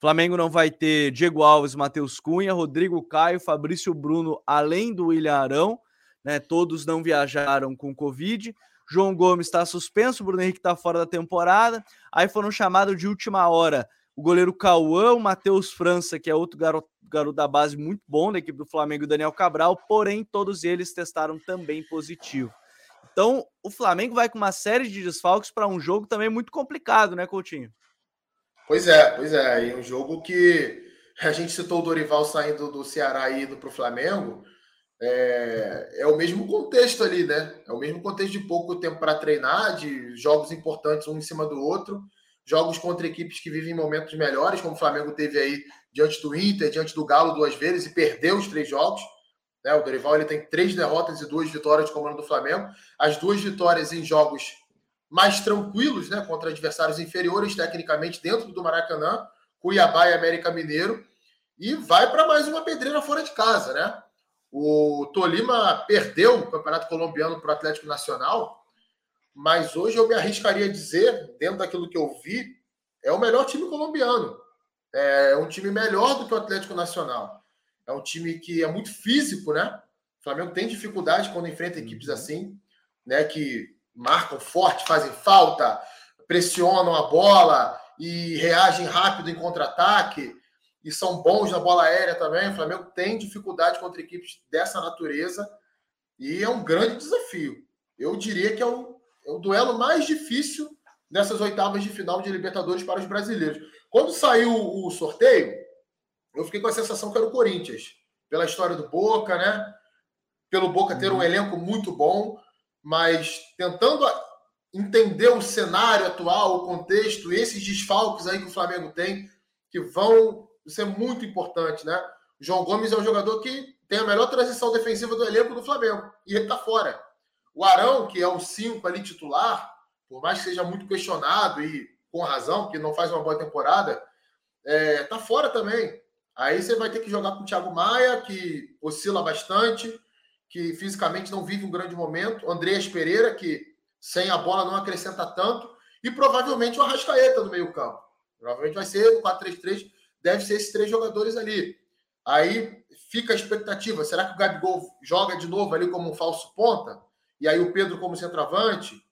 Flamengo não vai ter Diego Alves, Matheus Cunha, Rodrigo Caio, Fabrício Bruno, além do William Arão, né? Todos não viajaram com Covid. João Gomes está suspenso, Bruno Henrique está fora da temporada. Aí foram chamados de última hora o goleiro Cauã, o Matheus França, que é outro garoto, garoto da base muito bom da equipe do Flamengo, Daniel Cabral, porém todos eles testaram também positivo. Então, o Flamengo vai com uma série de desfalques para um jogo também muito complicado, né, Coutinho? Pois é, pois é. E um jogo que a gente citou o Dorival saindo do Ceará e indo para o Flamengo. É, é, o mesmo contexto ali, né? É o mesmo contexto de pouco tempo para treinar, de jogos importantes um em cima do outro jogos contra equipes que vivem momentos melhores, como o Flamengo teve aí diante do Inter, diante do Galo duas vezes e perdeu os três jogos. Né? O Dorival ele tem três derrotas e duas vitórias de comando do Flamengo. As duas vitórias em jogos mais tranquilos, né? contra adversários inferiores tecnicamente dentro do Maracanã, Cuiabá e América Mineiro. E vai para mais uma pedreira fora de casa, né? O Tolima perdeu o Campeonato Colombiano para o Atlético Nacional mas hoje eu me arriscaria a dizer, dentro daquilo que eu vi, é o melhor time colombiano. É um time melhor do que o Atlético Nacional. É um time que é muito físico, né? O Flamengo tem dificuldade quando enfrenta equipes uhum. assim, né? Que marcam forte, fazem falta, pressionam a bola e reagem rápido em contra-ataque e são bons na bola aérea também. O Flamengo tem dificuldade contra equipes dessa natureza e é um grande desafio. Eu diria que é o é o duelo mais difícil nessas oitavas de final de Libertadores para os brasileiros. Quando saiu o sorteio, eu fiquei com a sensação que era o Corinthians. pela história do Boca, né? Pelo Boca ter um uhum. elenco muito bom, mas tentando entender o cenário atual, o contexto, esses desfalques aí que o Flamengo tem, que vão ser muito importantes, né? O João Gomes é um jogador que tem a melhor transição defensiva do elenco do Flamengo, e ele tá fora. O Arão, que é o 5 ali titular, por mais que seja muito questionado e com razão, porque não faz uma boa temporada, é, tá fora também. Aí você vai ter que jogar com o Thiago Maia, que oscila bastante, que fisicamente não vive um grande momento. Andreas Pereira, que sem a bola não acrescenta tanto. E provavelmente o Arrascaeta no meio-campo. Provavelmente vai ser o 4-3-3, deve ser esses três jogadores ali. Aí fica a expectativa: será que o Gabigol joga de novo ali como um falso ponta? E aí o Pedro como centroavante?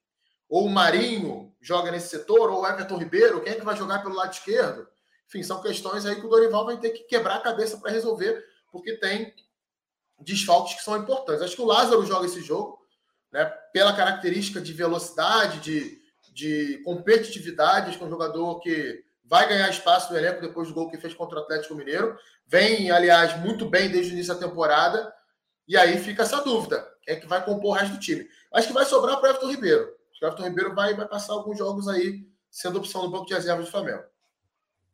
Ou o Marinho joga nesse setor? Ou o Everton Ribeiro? Quem é que vai jogar pelo lado esquerdo? Enfim, são questões aí que o Dorival vai ter que quebrar a cabeça para resolver, porque tem desfalques que são importantes. Acho que o Lázaro joga esse jogo, né, pela característica de velocidade, de, de competitividade, que é um jogador que vai ganhar espaço no elenco depois do gol que fez contra o Atlético Mineiro. Vem, aliás, muito bem desde o início da temporada. E aí fica essa dúvida: quem é que vai compor o resto do time? Acho que vai sobrar para o Everton Ribeiro. Acho que o Everton Ribeiro vai, vai passar alguns jogos aí, sendo opção do banco de reservas do Flamengo.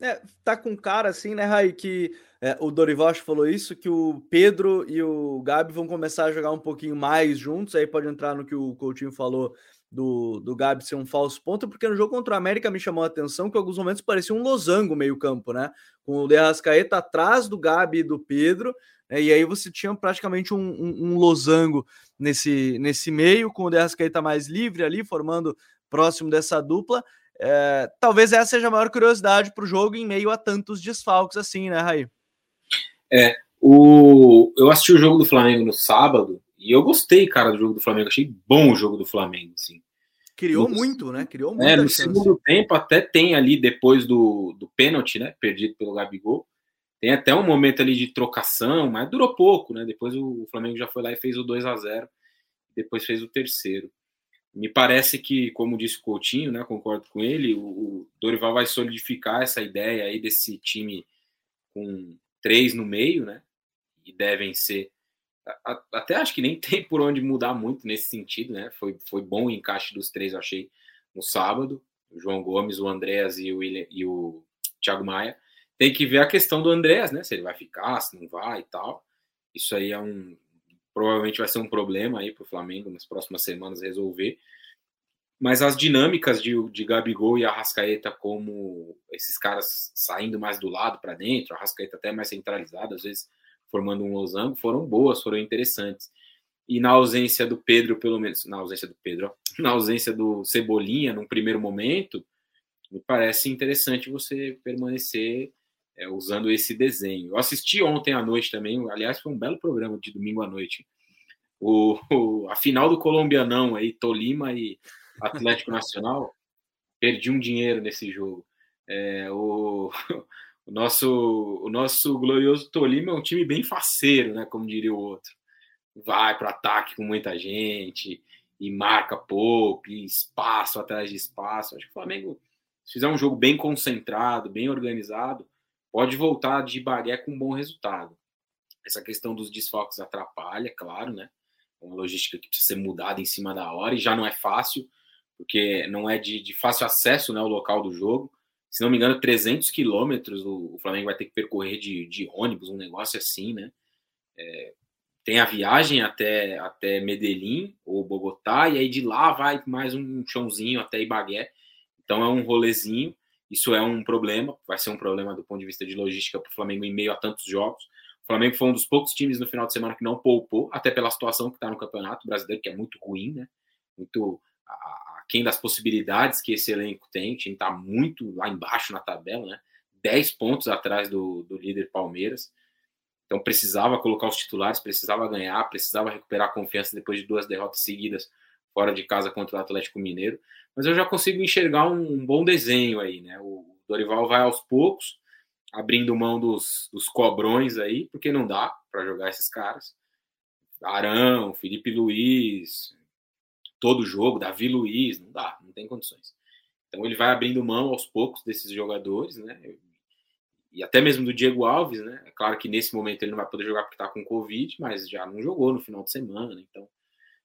É, tá com cara assim, né, Raí, que é, o Dorival falou isso, que o Pedro e o Gabi vão começar a jogar um pouquinho mais juntos, aí pode entrar no que o Coutinho falou do, do Gabi ser um falso ponto, porque no jogo contra o América me chamou a atenção que em alguns momentos parecia um losango meio campo, né, com o De Arrascaeta atrás do Gabi e do Pedro, né, e aí você tinha praticamente um, um, um losango nesse, nesse meio, com o De Arrascaeta mais livre ali, formando próximo dessa dupla, é, talvez essa seja a maior curiosidade para o jogo em meio a tantos desfalques assim, né, Raí? É, o... eu assisti o jogo do Flamengo no sábado e eu gostei, cara, do jogo do Flamengo. Achei bom o jogo do Flamengo, assim. Criou no... muito, né? Criou muito. É, no chance. segundo tempo até tem ali, depois do, do pênalti, né? Perdido pelo Gabigol. Tem até um momento ali de trocação, mas durou pouco, né? Depois o Flamengo já foi lá e fez o 2 a 0 Depois fez o terceiro. Me parece que, como disse o Coutinho, né, concordo com ele, o, Dorival vai solidificar essa ideia aí desse time com três no meio, né? E devem ser. Até acho que nem tem por onde mudar muito nesse sentido, né? Foi, foi bom o encaixe dos três, eu achei, no sábado. O João Gomes, o Andréas e o, e o Thiago Maia. Tem que ver a questão do Andréas, né? Se ele vai ficar, se não vai e tal. Isso aí é um, provavelmente vai ser um problema aí para o Flamengo nas próximas semanas resolver. Mas as dinâmicas de, de Gabigol e Arrascaeta, como esses caras saindo mais do lado para dentro, Arrascaeta até mais centralizado, às vezes formando um losango, foram boas, foram interessantes. E na ausência do Pedro, pelo menos, na ausência do Pedro, na ausência do Cebolinha, num primeiro momento, me parece interessante você permanecer é, usando esse desenho. Eu assisti ontem à noite também, aliás, foi um belo programa de domingo à noite. O, o a final do Colombianão aí, Tolima e Atlético Nacional, perdi um dinheiro nesse jogo. É, o, o, nosso, o nosso glorioso Tolima é um time bem faceiro, né? Como diria o outro. Vai para ataque com muita gente e marca pouco, e espaço atrás de espaço. Acho que o Flamengo, se fizer um jogo bem concentrado, bem organizado, pode voltar de Bagué com um bom resultado. Essa questão dos desfalques atrapalha, claro, né? É uma logística que precisa ser mudada em cima da hora e já não é fácil, porque não é de, de fácil acesso né, o local do jogo. Se não me engano, 300 quilômetros o, o, Flamengo vai ter que percorrer de, de ônibus, um negócio assim, né? É, tem a viagem até, até Medellín ou Bogotá, e aí de lá vai mais um chãozinho até Ibagué. Então é um rolezinho. Isso é um problema, vai ser um problema do ponto de vista de logística para o Flamengo em meio a tantos jogos. O Flamengo foi um dos poucos times no final de semana que não poupou, até pela situação que está no Campeonato Brasileiro, que é muito ruim, né? Muito aquém das possibilidades que esse elenco tem. O time está muito lá embaixo na tabela, né? 10 pontos atrás do, do líder Palmeiras. Então precisava colocar os titulares, precisava ganhar, precisava recuperar a confiança depois de duas derrotas seguidas fora de casa contra o Atlético Mineiro mas eu já consigo enxergar um, um bom desenho aí, né? O Dorival vai aos poucos, abrindo mão dos, dos cobrões aí, porque não dá para jogar esses caras. Arão, Felipe Luiz, todo jogo, Davi Luiz, não dá, não tem condições. Então ele vai abrindo mão aos poucos desses jogadores, né? e até mesmo do Diego Alves, né? É claro que nesse momento ele não vai poder jogar porque está com Covid, mas já não jogou no final de semana, então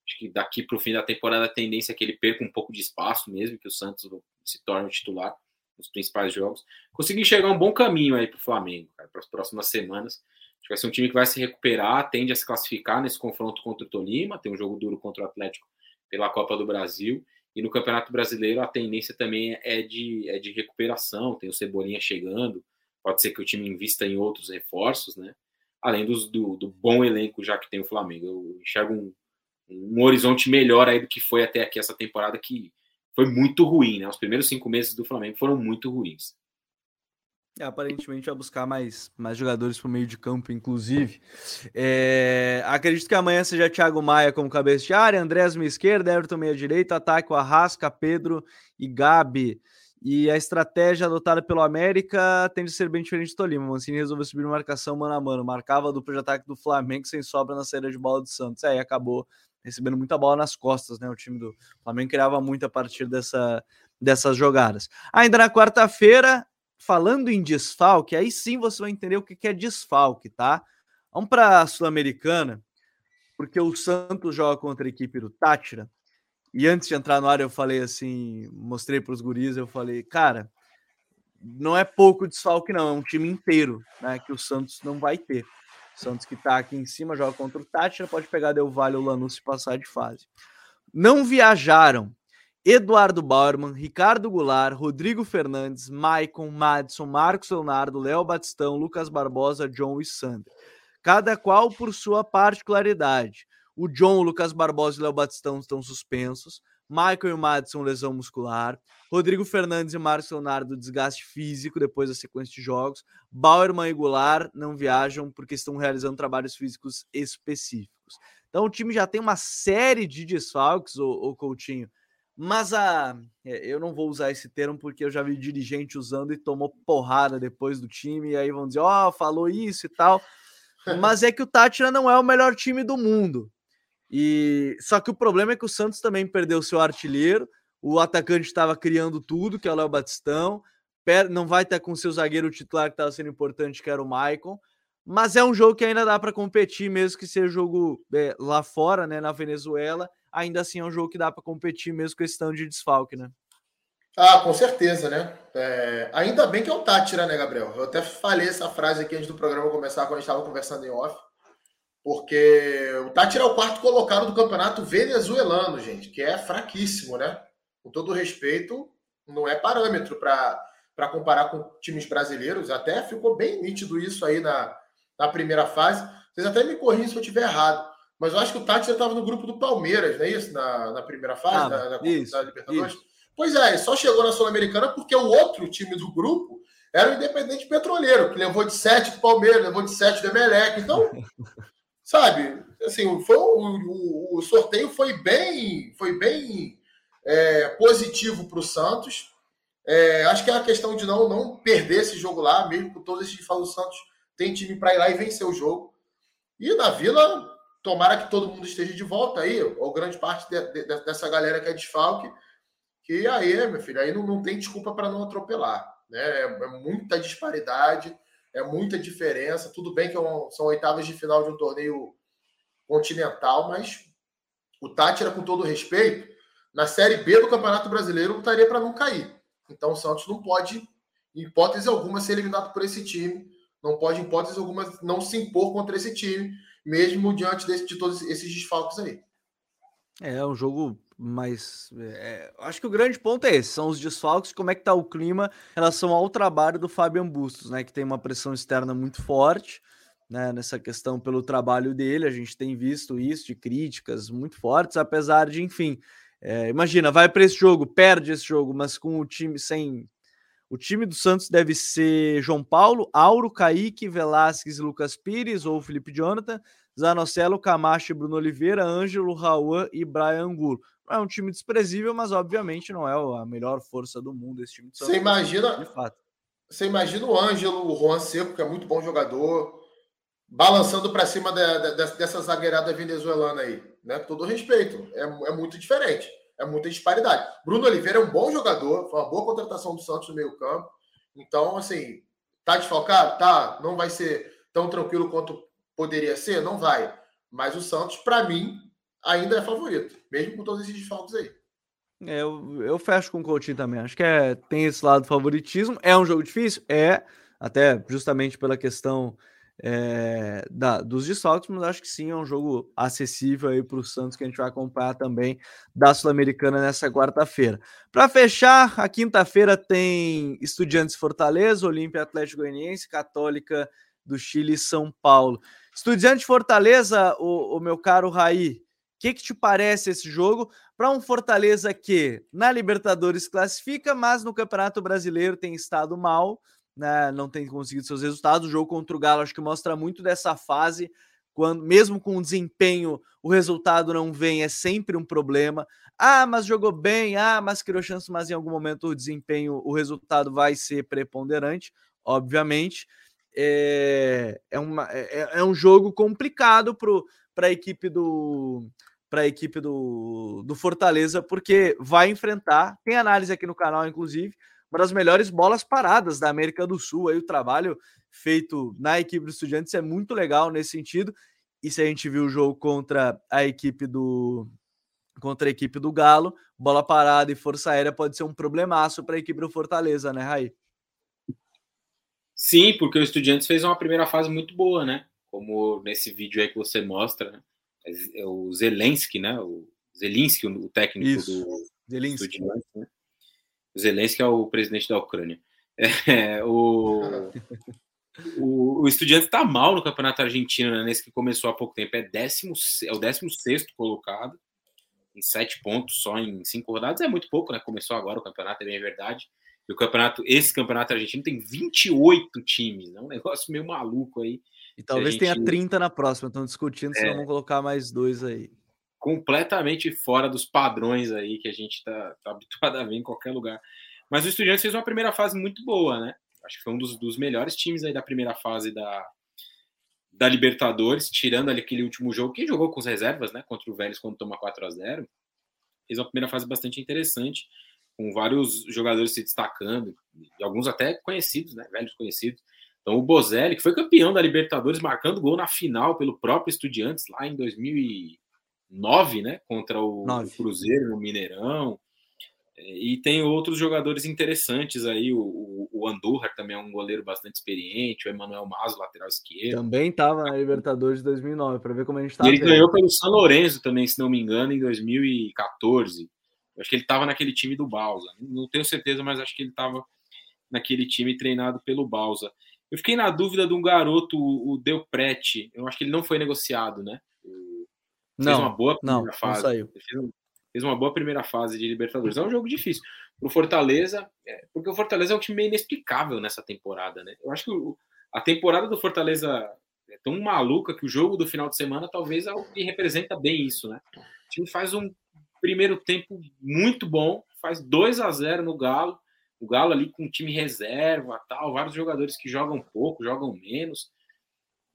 acho que daqui para o fim da temporada a tendência é que ele perca um pouco de espaço mesmo, que o Santos se torne titular nos principais jogos. Consegui enxergar um bom caminho aí para o Flamengo, para as próximas semanas. Acho que vai ser um time que vai se recuperar, tende a se classificar nesse confronto contra o Tolima, tem um jogo duro contra o Atlético pela Copa do Brasil. E no Campeonato Brasileiro a tendência também é de, é de recuperação, tem o Cebolinha chegando, pode ser que o time invista em outros reforços, né? Além dos, do, do bom elenco já que tem o Flamengo. Eu enxergo um, um horizonte melhor aí do que foi até aqui essa temporada, que foi muito ruim, né? Os primeiros cinco meses do Flamengo foram muito ruins. É, aparentemente vai buscar mais, mais jogadores para o meio de campo, inclusive. É, acredito que amanhã seja Thiago Maia como cabeça de área, Andrés meia esquerda, Everton meia direita, ataque o Arrasca, Pedro e Gabi. E a estratégia adotada pelo América tende a ser bem diferente do Tolima. Mancini resolveu subir marcação mano a mano. Marcava a dupla de ataque do Flamengo sem sobra na saída de bola do Santos. Aí acabou recebendo muita bola nas costas, né? O time do Flamengo criava muito a partir dessa, dessas jogadas. Ainda na quarta-feira, falando em desfalque, aí sim você vai entender o que é desfalque, tá? Vamos para a Sul-Americana, porque o Santos joga contra a equipe do Tátira. E antes de entrar no ar, eu falei assim, mostrei para os guris, eu falei, cara, não é pouco desfalque, não, é um time inteiro, né? Que o Santos não vai ter. Santos que está aqui em cima joga contra o Tátira, pode pegar Del Valle ou Lanús e passar de fase. Não viajaram Eduardo Bauerman, Ricardo Goulart, Rodrigo Fernandes, Maicon, Madison, Marcos Leonardo, Léo Batistão, Lucas Barbosa, John e Sander. Cada qual por sua particularidade. O John, o Lucas Barbosa e Léo Batistão estão suspensos. Michael e Madison, lesão muscular. Rodrigo Fernandes e Márcio Leonardo, desgaste físico depois da sequência de jogos. Bauerman e Goulart não viajam porque estão realizando trabalhos físicos específicos. Então o time já tem uma série de desfalques, o, o Coutinho. Mas a. É, eu não vou usar esse termo porque eu já vi dirigente usando e tomou porrada depois do time. E aí vão dizer, ó, oh, falou isso e tal. Mas é que o Tátira não é o melhor time do mundo. E só que o problema é que o Santos também perdeu seu artilheiro. O atacante estava criando tudo, que é o Léo Batistão. Não vai estar com seu zagueiro titular que estava sendo importante, que era o Maicon. Mas é um jogo que ainda dá para competir, mesmo que seja jogo é, lá fora, né, na Venezuela. Ainda assim é um jogo que dá para competir, mesmo com esse tanto de desfalque, né? Ah, com certeza, né? É, ainda bem que é o Tátira, né, Gabriel? Eu até falei essa frase aqui antes do programa começar, quando a gente estava conversando em off porque o Tátira é o quarto colocado do campeonato venezuelano, gente, que é fraquíssimo, né? Com todo respeito, não é parâmetro para comparar com times brasileiros. Até ficou bem nítido isso aí na, na primeira fase. Vocês até me corrigem se eu estiver errado. Mas eu acho que o Tátira estava no grupo do Palmeiras, não é isso? Na, na primeira fase ah, da, da, isso, da Libertadores. Isso. Pois é, só chegou na Sul-Americana porque o outro time do grupo era o Independente Petroleiro, que levou de 7 do Palmeiras, levou de 7 do Emelec. Então, sabe? Assim, foi, o, o, sorteio foi bem, foi bem é, positivo para o Santos. É, acho que é a questão de não, não perder esse jogo lá, mesmo com todos esses falam, o Santos tem time para ir lá e vencer o jogo. E na Vila, tomara que todo mundo esteja de volta aí, ou grande parte de, de, dessa galera que é desfalque, que aí, meu filho, aí não, não tem desculpa para não atropelar. Né? É, é muita disparidade é muita diferença. Tudo bem que é são oitavas de final de um torneio continental, mas o Tátira, com todo respeito, na Série B do Campeonato Brasileiro, lutaria para não cair. Então o Santos não pode, em hipótese alguma, ser eliminado por esse time. Não pode, em hipótese alguma, não se impor contra esse time, mesmo diante desse, de todos esses desfalques aí. É um jogo mas é, acho que o grande ponto é esse: são os desfalques, como é que tá o clima em relação ao trabalho do Fabian Bustos, né? Que tem uma pressão externa muito forte. Né, nessa questão pelo trabalho dele, a gente tem visto isso de críticas muito fortes, apesar de, enfim, é, imagina, vai para esse jogo, perde esse jogo, mas com o time sem. O time do Santos deve ser João Paulo, Auro, Kaique, Velasquez e Lucas Pires ou Felipe Jonathan, Zanocelo, Camacho, Bruno Oliveira, Ângelo, Raul e Brian Angulo é um time desprezível, mas obviamente não é a melhor força do mundo esse time. Você imagina, de fato. Você imagina o Ângelo, o Juan Seco, que é muito bom jogador, balançando para cima de, de, dessa zagueirada venezuelana aí, né? Com todo respeito, é, é muito diferente, é muita disparidade. Bruno Oliveira é um bom jogador, foi uma boa contratação do Santos no meio campo. Então, assim, Tá desfalcado? Tá. Não vai ser tão tranquilo quanto poderia ser? Não vai. Mas o Santos, para mim, ainda é favorito, mesmo com todos esses desfalques aí. É, eu, eu fecho com o Coutinho também. Acho que é, tem esse lado do favoritismo. É um jogo difícil? É, até justamente pela questão é, da, dos desfalques, mas acho que sim, é um jogo acessível aí para o Santos que a gente vai acompanhar também da Sul-Americana nessa quarta-feira. Para fechar, a quinta-feira tem Estudiantes Fortaleza, Olímpia Atlético Goianiense, Católica do Chile e São Paulo. Estudiante Fortaleza, o, o meu caro Raí, que, que te parece esse jogo? Para um Fortaleza que na Libertadores classifica, mas no Campeonato Brasileiro tem estado mal, né, não tem conseguido seus resultados. O jogo contra o Galo acho que mostra muito dessa fase, quando mesmo com o desempenho, o resultado não vem, é sempre um problema. Ah, mas jogou bem, ah, mas criou chance, mas em algum momento o desempenho, o resultado vai ser preponderante, obviamente. É, é, uma, é, é um jogo complicado para a equipe do para a equipe do, do Fortaleza, porque vai enfrentar, tem análise aqui no canal, inclusive, uma das melhores bolas paradas da América do Sul. Aí o trabalho feito na equipe do Estudiantes é muito legal nesse sentido. E se a gente viu o jogo contra a equipe do contra a equipe do Galo, bola parada e força aérea pode ser um problemaço para a equipe do Fortaleza, né, Raí? Sim, porque o Estudiantes fez uma primeira fase muito boa, né? Como nesse vídeo aí que você mostra, né? É o Zelensky, né? O Zelensky, o técnico Isso. do Zelensky. Estudiantes, né? Zelensky é o presidente da Ucrânia. É, o, o, o Estudiante está mal no campeonato argentino, né, nesse que começou há pouco tempo. É, décimo, é o 16 colocado, em sete pontos só em cinco rodadas. É muito pouco, né? Começou agora o campeonato, é bem verdade. E o campeonato, esse campeonato argentino tem 28 times, é um negócio meio maluco aí. E talvez gente... tenha 30 na próxima, estão discutindo se é... não vão colocar mais dois aí completamente fora dos padrões aí que a gente está tá habituado a ver em qualquer lugar. Mas o Estudiantes fez uma primeira fase muito boa, né? Acho que foi um dos, dos melhores times aí da primeira fase da, da Libertadores, tirando ali aquele último jogo, que jogou com as reservas, né? Contra o Vélez quando toma 4 a 0 Fez uma primeira fase bastante interessante, com vários jogadores se destacando, e alguns até conhecidos, né? Velhos conhecidos. Então o Bozelli, que foi campeão da Libertadores, marcando gol na final pelo próprio Estudiantes lá em 2000 nove, né? Contra o, o Cruzeiro no Mineirão. É, e tem outros jogadores interessantes aí. O, o, Andorra também é um goleiro bastante experiente. O Emanuel Mazo, lateral esquerdo. Também estava na Libertadores de 2009, para ver como a gente está. Ele vendo. ganhou pelo São Lourenço também, se não me engano, em 2014. Eu acho que ele estava naquele time do Balsa. Não tenho certeza, mas acho que ele estava naquele time treinado pelo Balsa. Eu fiquei na dúvida de um garoto, o Del Prete. Eu acho que ele não foi negociado, né? Não, fez uma boa primeira não, fase. Não saiu. Fez, uma boa primeira fase de Libertadores. É um jogo difícil. Pro Fortaleza, é, porque o Fortaleza é um time meio inexplicável nessa temporada, né? Eu acho que o, a temporada do Fortaleza é tão maluca que o jogo do final de semana talvez é o que representa bem isso, né? O time faz um primeiro tempo muito bom, faz 2 a 0 no Galo. O Galo ali com time reserva, tal, vários jogadores que jogam pouco, jogam menos.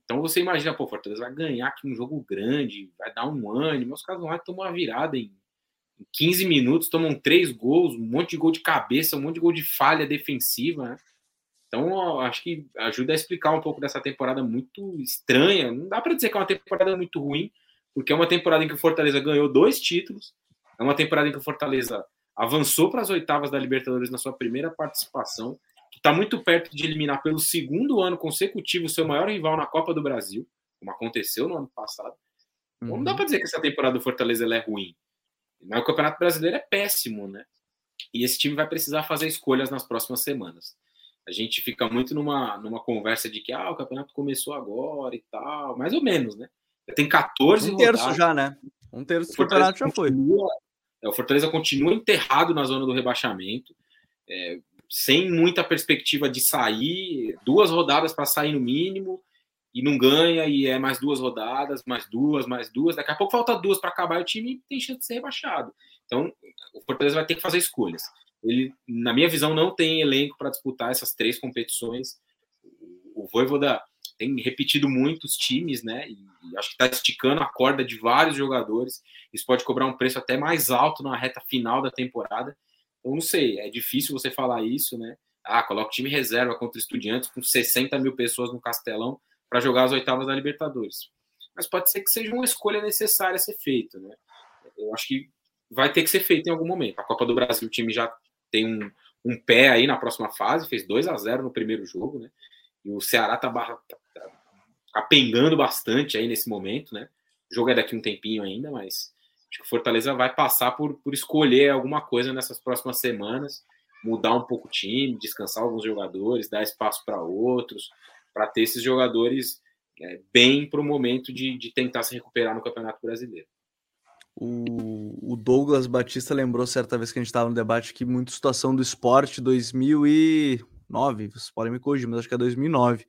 Então você imagina, pô, Fortaleza vai ganhar aqui um jogo grande, vai dar um ânimo. Os caras vão lá tomam uma virada em, 15 minutos, tomam três gols, um monte de gol de cabeça, um monte de gol de falha defensiva, né? Então, acho que ajuda a explicar um pouco dessa temporada muito estranha. Não dá para dizer que é uma temporada muito ruim, porque é uma temporada em que o Fortaleza ganhou dois títulos, é uma temporada em que o Fortaleza avançou para as oitavas da Libertadores na sua primeira participação, está muito perto de eliminar pelo segundo ano consecutivo o seu maior rival na Copa do Brasil, como aconteceu no ano passado. Uhum. Não dá uhum. para dizer que essa temporada do Fortaleza é ruim. Mas o Campeonato Brasileiro é péssimo, né? E esse time vai precisar fazer escolhas nas próximas semanas. A gente fica muito numa, numa conversa de que ah, o campeonato começou agora e tal, mais ou menos, né? Tem 14 Um terço rodadas. já, né? Um terço do campeonato já foi. É, o Fortaleza continua enterrado na zona do rebaixamento. É, sem muita perspectiva de sair, duas rodadas para sair no mínimo, e não ganha, e é mais duas rodadas, mais duas, mais duas. Daqui a pouco falta duas para acabar o time tem chance de ser rebaixado. Então, o Fortaleza vai ter que fazer escolhas. Ele, na minha visão, não tem elenco para disputar essas três competições. O Voivoda tem repetido muitos times, né? E acho que está esticando a corda de vários jogadores. Isso pode cobrar um preço até mais alto na reta final da temporada. Eu não sei, é difícil você falar isso, né? Ah, coloca o time reserva contra estudiantes com 60 mil pessoas no Castelão para jogar as oitavas da Libertadores. Mas pode ser que seja uma escolha necessária a ser feita, né? Eu acho que vai ter que ser feito em algum momento. A Copa do Brasil, o time já tem um, um pé aí na próxima fase, fez 2 a 0 no primeiro jogo, né? E o Ceará tá, barra, tá, tá apengando bastante aí nesse momento, né? O jogo é daqui um tempinho ainda, mas acho que o Fortaleza vai passar por, por escolher alguma coisa nessas próximas semanas, mudar um pouco o time, descansar alguns jogadores, dar espaço para outros, para ter esses jogadores é, bem para o momento de, de tentar se recuperar no Campeonato Brasileiro. O, Douglas Batista lembrou certa vez que a gente estava no debate que muito situação do esporte 2009, vocês podem me corrigir, mas acho que é 2009,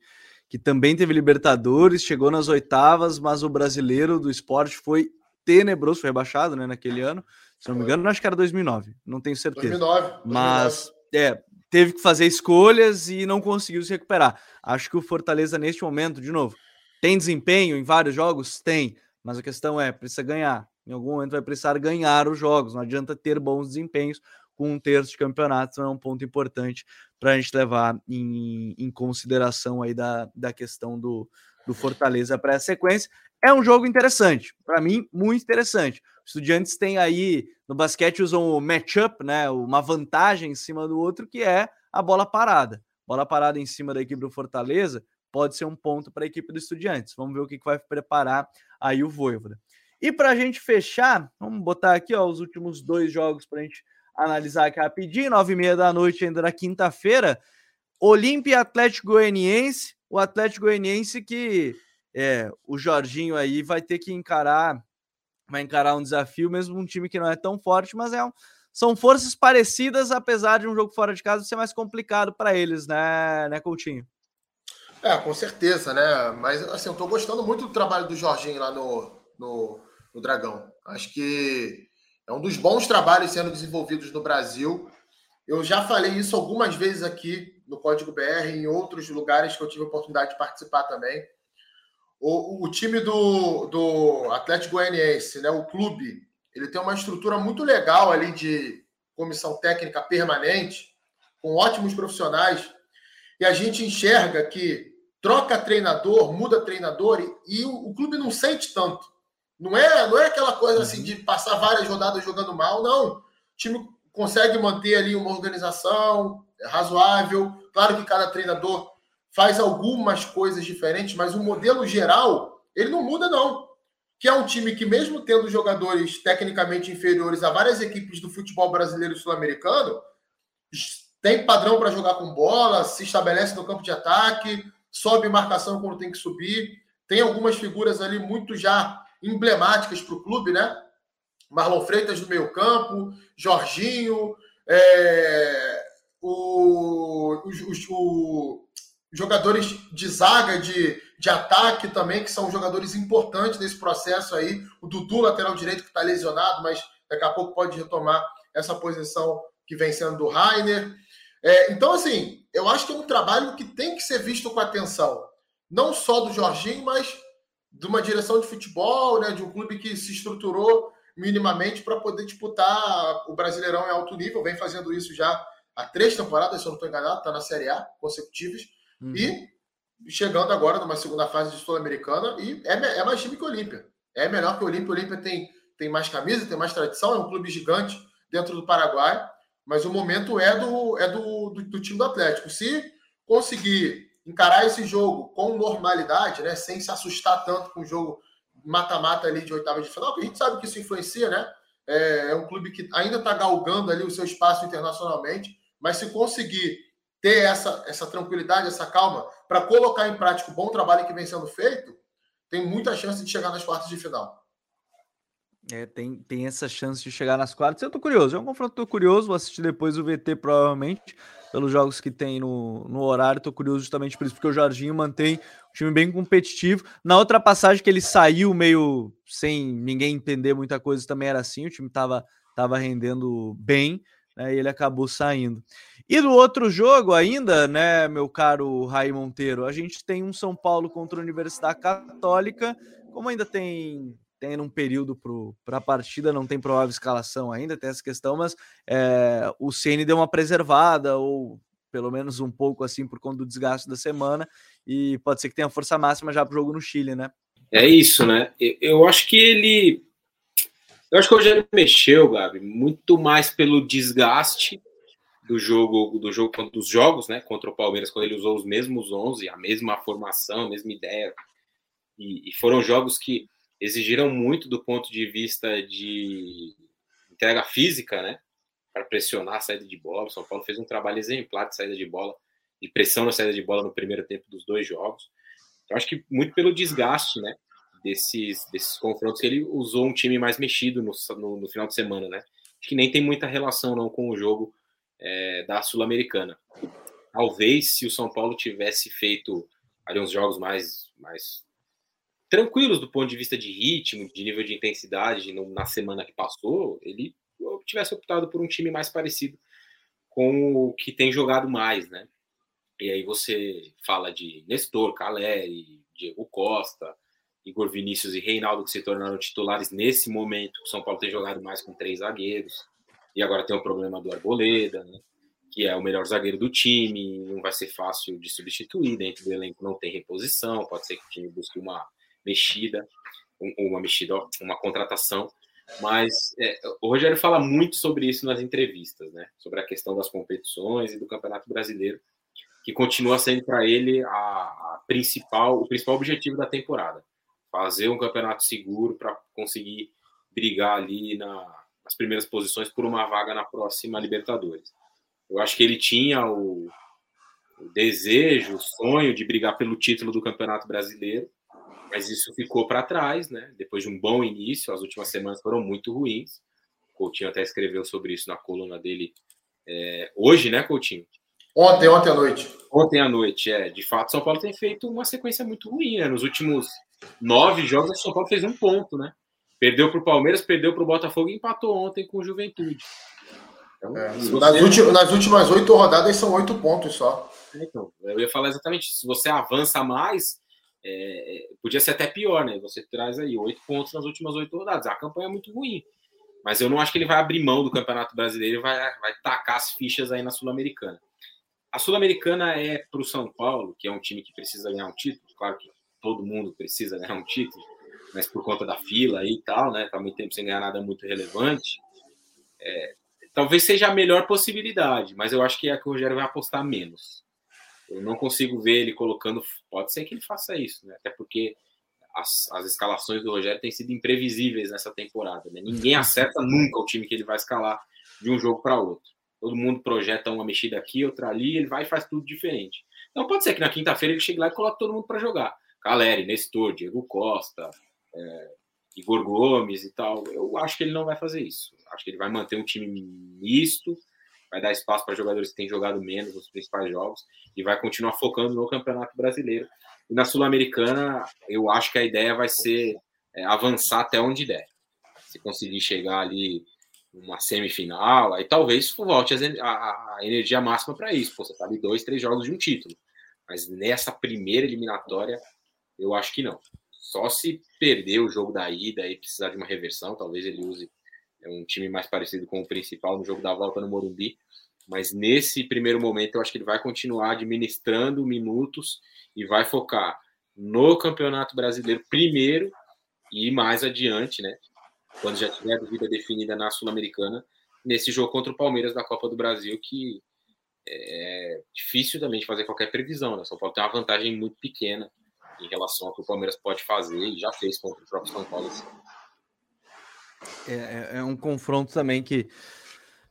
que também teve Libertadores, chegou nas oitavas, mas o brasileiro do esporte foi tenebroso, foi rebaixado né, naquele ano. Se não me engano, acho que era 2009, não tenho certeza. 2009. 2009. Mas é, teve que fazer escolhas e não conseguiu se recuperar. Acho que o Fortaleza, neste momento, de novo, tem desempenho em vários jogos? Tem. Mas a questão é, precisa ganhar. Em algum momento vai precisar ganhar os jogos. Não adianta ter bons desempenhos com um terço de campeonato. Não é um ponto importante para a gente levar em, em, consideração aí da, da questão do, do Fortaleza para a sequência. É um jogo interessante. Para mim, muito interessante. Estudiantes têm aí, no basquete, usam o matchup, né? Uma vantagem em cima do outro, que é a bola parada. Bola parada em cima da equipe do Fortaleza pode ser um ponto para a equipe do Estudiantes. Vamos ver o que, vai preparar aí o Voivoda. E para a gente fechar, vamos botar aqui ó, os últimos dois jogos para a gente analisar aqui rapidinho. Nove e meia da noite, ainda na quinta-feira. Olímpia Atlético Goianiense. O Atlético Goianiense que é, o Jorginho aí vai ter que encarar, vai encarar um desafio, mesmo um time que não é tão forte, mas é um, são forças parecidas, apesar de um jogo fora de casa ser mais complicado para eles, né, né, Coutinho? É, com certeza, né? Mas assim, eu tô gostando muito do trabalho do Jorginho lá no, no, no Dragão. Acho que é um dos bons trabalhos sendo desenvolvidos no Brasil. Eu já falei isso algumas vezes aqui no Código BR, em outros lugares que eu tive a oportunidade de participar também. O, o time do, do Atlético Goianiense, né, o clube, ele tem uma estrutura muito legal ali de comissão técnica permanente, com ótimos profissionais e a gente enxerga que troca treinador, muda treinador e, e o, o, clube não sente tanto. Não é, não é aquela coisa assim de passar várias rodadas jogando mal, não. O time consegue manter ali uma organização razoável. Claro que cada treinador faz algumas coisas diferentes, mas o modelo geral ele não muda não. Que é um time que mesmo tendo jogadores tecnicamente inferiores a várias equipes do futebol brasileiro e sul-americano, tem padrão para jogar com bola, se estabelece no campo de ataque, sobe marcação quando tem que subir. Tem algumas figuras ali muito já emblemáticas para o clube, né? Marlon Freitas no meio campo, Jorginho, é, o, os, os, os, jogadores de zaga, de, de ataque também, que são jogadores importantes nesse processo aí. O Dudu, lateral direito, que está lesionado, mas daqui a pouco pode retomar essa posição que vem sendo do Rainer. É, então, assim, eu acho que é um trabalho que tem que ser visto com atenção. Não só do Jorginho, mas de uma direção de futebol, né, de um clube que se estruturou minimamente para poder disputar o Brasileirão em alto nível. Vem fazendo isso já há três temporadas, se eu não estou enganado, está na Série A consecutivas. Uhum. E chegando agora numa segunda fase de Sul-Americana. E é, é, mais time que o Olímpia. É melhor que o Olímpia. O Olímpia tem, tem mais camisa, tem mais tradição, é um clube gigante dentro do Paraguai mas o momento é do, é do, do, do, time do Atlético. Se conseguir encarar esse jogo com normalidade, né, sem se assustar tanto com o jogo mata-mata ali de oitava de final, porque a gente sabe que isso influencia, né? É, é um clube que ainda está galgando ali o seu espaço internacionalmente, mas se conseguir ter essa, essa tranquilidade, essa calma, para colocar em prática o bom trabalho que vem sendo feito, tem muita chance de chegar nas quartas de final. É, tem, tem essa chance de chegar nas quartas. Eu tô curioso, é um confronto tô curioso, vou assistir depois o VT provavelmente, pelos jogos que tem no, no horário, tô curioso justamente por isso, porque o Jorginho mantém um time bem competitivo. Na outra passagem que ele saiu meio sem ninguém entender muita coisa, também era assim, o time tava, tava rendendo bem, né, e ele acabou saindo. E do outro jogo ainda, né, meu caro Raí Monteiro, a gente tem um São Paulo contra a Universidade Católica, como ainda tem tem um período para a partida, não tem provável escalação ainda, tem essa questão, mas é, o CN deu uma preservada, ou pelo menos um pouco assim por conta do desgaste da semana, e pode ser que tenha força máxima já para o jogo no Chile, né? É isso, né? Eu acho que ele. Eu acho que o Rogério mexeu, Gabi, muito mais pelo desgaste do jogo, do jogo dos jogos, né? Contra o Palmeiras, quando ele usou os mesmos 11, a mesma formação, a mesma ideia. E, e foram jogos que exigiram muito do ponto de vista de entrega física, né? Para pressionar a saída de bola. O São Paulo fez um trabalho exemplar de saída de bola, de pressão na saída de bola no primeiro tempo dos dois jogos. Eu acho que muito pelo desgaste, né? Desses, desses confrontos que ele usou um time mais mexido no, no, no final de semana, né? Acho que nem tem muita relação não com o jogo é, da Sul-Americana. Talvez se o São Paulo tivesse feito ali uns jogos mais, mais tranquilos do ponto de vista de ritmo, de nível de intensidade na semana que passou, ele tivesse optado por um time mais parecido com o que tem jogado mais, né? E aí você fala de Nestor, Caleri, Diego Costa, Igor Vinícius e Reinaldo que se tornaram titulares nesse momento. O São Paulo tem jogado mais com três zagueiros. E agora tem o problema do Arboleda, né? que é o melhor zagueiro do time, não vai ser fácil de substituir. Dentro do elenco não tem reposição, pode ser que o time busque uma mexida, uma mexida, uma contratação. Mas é, o Rogério fala muito sobre isso nas entrevistas, né? Sobre a questão das competições e do Campeonato Brasileiro que continua sendo para ele a, a, principal, o principal objetivo da temporada. Fazer um campeonato seguro para conseguir brigar ali na, nas primeiras posições por uma vaga na próxima Libertadores. Eu acho que ele tinha o, o desejo, o sonho de brigar pelo título do Campeonato Brasileiro, mas isso ficou para trás, né? Depois de um bom início, as últimas semanas foram muito ruins. O Coutinho até escreveu sobre isso na coluna dele é, hoje, né, Coutinho? Ontem, ontem à noite. Ontem à noite, é. De fato, São Paulo tem feito uma sequência muito ruim, né? Nos últimos nove jogos, o São Paulo fez um ponto, né? Perdeu para o Palmeiras, perdeu para o Botafogo e empatou ontem com o Juventude. Então, é, você... nas, últimas, nas, últimas, oito rodadas são oito pontos só. Então, eu ia falar exatamente Se você avança mais, é, podia ser até pior, né? Você traz aí oito pontos nas últimas oito rodadas. A campanha é muito ruim. Mas eu não acho que ele vai abrir mão do Campeonato Brasileiro e vai, vai tacar as fichas aí na Sul-Americana. A Sul-Americana é para o São Paulo, que é um time que precisa ganhar um título, claro que todo mundo precisa ganhar um título, mas por conta da fila e tal, né? Tá muito tempo sem ganhar nada muito relevante. É, talvez seja a melhor possibilidade, mas eu acho que é a que o Rogério vai apostar menos. Eu não consigo ver ele colocando. Pode ser que ele faça isso, né? Até porque as, as escalações do Rogério têm sido imprevisíveis nessa temporada. Né? Ninguém acerta nunca o time que ele vai escalar de um jogo para outro todo mundo projeta uma mexida aqui, outra ali, ele vai e faz tudo diferente. Então pode ser que na quinta-feira ele chegue lá e coloque todo mundo para jogar. Caleri, Nestor, Diego Costa, é, Igor Gomes e tal. Eu acho que ele não vai fazer isso. Acho que ele vai manter um time misto, vai dar espaço para jogadores que têm jogado menos nos principais jogos e vai continuar focando no Campeonato Brasileiro. E na Sul-Americana, eu acho que a ideia vai ser é, avançar até onde der. Se conseguir chegar ali uma semifinal, aí talvez volte a, a, a energia máxima para isso. Pô, você tá ali dois, três jogos de um título. Mas nessa primeira eliminatória, eu acho que não. Só se perder o jogo da ida e precisar de uma reversão, talvez ele use é, um time mais parecido com o principal no jogo da volta no Morumbi. Mas nesse primeiro momento, eu acho que ele vai continuar administrando minutos e vai focar no Campeonato Brasileiro primeiro e mais adiante, né? quando já tiver a dúvida definida na Sul-Americana, nesse jogo contra o Palmeiras da Copa do Brasil, que é difícil também de fazer qualquer previsão. Né? São Paulo tem uma vantagem muito pequena em relação ao que o Palmeiras pode fazer e já fez contra o próprio São Paulo. É, é, é um confronto também que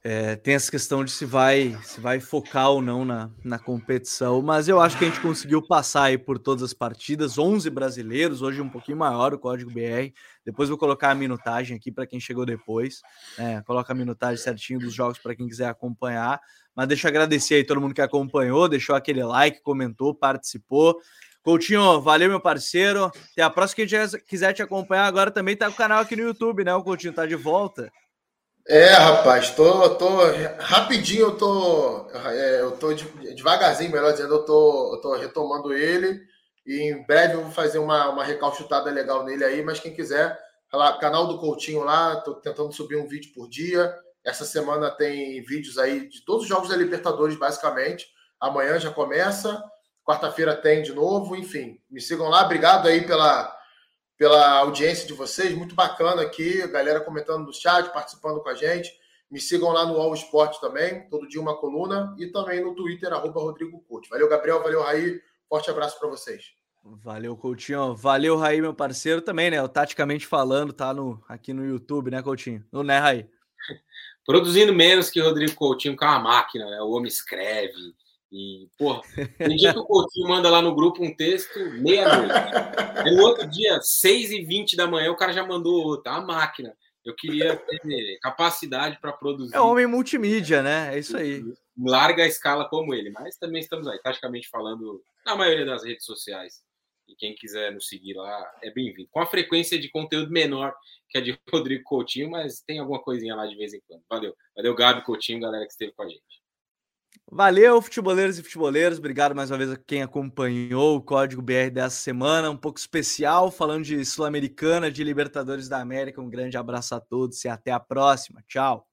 é, tem essa questão de se vai se vai focar ou não na, na competição, mas eu acho que a gente conseguiu passar aí por todas as partidas, 11 brasileiros, hoje um pouquinho maior o código BR. Depois vou colocar a minutagem aqui para quem chegou depois, é, coloca a minutagem certinho dos jogos para quem quiser acompanhar. Mas deixa eu agradecer aí todo mundo que acompanhou, deixou aquele like, comentou, participou. Coutinho, valeu, meu parceiro. Até a próxima. Quem quiser te acompanhar agora também tá com o canal aqui no YouTube, né? O Coutinho tá de volta. É, rapaz, tô, tô rapidinho, eu tô, é, eu tô devagarzinho, melhor dizendo, eu tô, eu tô retomando ele e em breve eu vou fazer uma, uma recalchutada legal nele aí, mas quem quiser, lá, canal do Coutinho lá, tô tentando subir um vídeo por dia. Essa semana tem vídeos aí de todos os jogos da Libertadores, basicamente. Amanhã já começa. Quarta-feira tem de novo. Enfim, me sigam lá. Obrigado aí pela, pela audiência de vocês. Muito bacana aqui. A galera comentando no chat, participando com a gente. Me sigam lá no All Sport também. Todo dia uma coluna. E também no Twitter, arroba Rodrigo Couto. Valeu, Gabriel. Valeu, Raí. Forte abraço para vocês. Valeu, Coutinho. Valeu, Raí, meu parceiro, também, né? O Taticamente Falando tá no, aqui no YouTube, né, Coutinho? No Né, Raí? Produzindo menos que Rodrigo Coutinho com a máquina, né? O homem escreve. E, porra, tem dia que o Coutinho manda lá no grupo um texto meia-noite. No outro dia, 6 e 20 da manhã, o cara já mandou outro. A máquina. Eu queria ter capacidade para produzir. É homem multimídia, né? É isso aí. Larga a escala como ele, mas também estamos aí, praticamente falando na maioria das redes sociais. E quem quiser nos seguir lá é bem-vindo. Com a frequência de conteúdo menor que a de Rodrigo Coutinho, mas tem alguma coisinha lá de vez em quando. Valeu. Valeu, Gabi Coutinho, galera que esteve com a gente. Valeu, futeboleiros e futeboleiros. Obrigado mais uma vez a quem acompanhou o Código BR dessa semana, um pouco especial, falando de Sul-Americana, de Libertadores da América. Um grande abraço a todos e até a próxima. Tchau.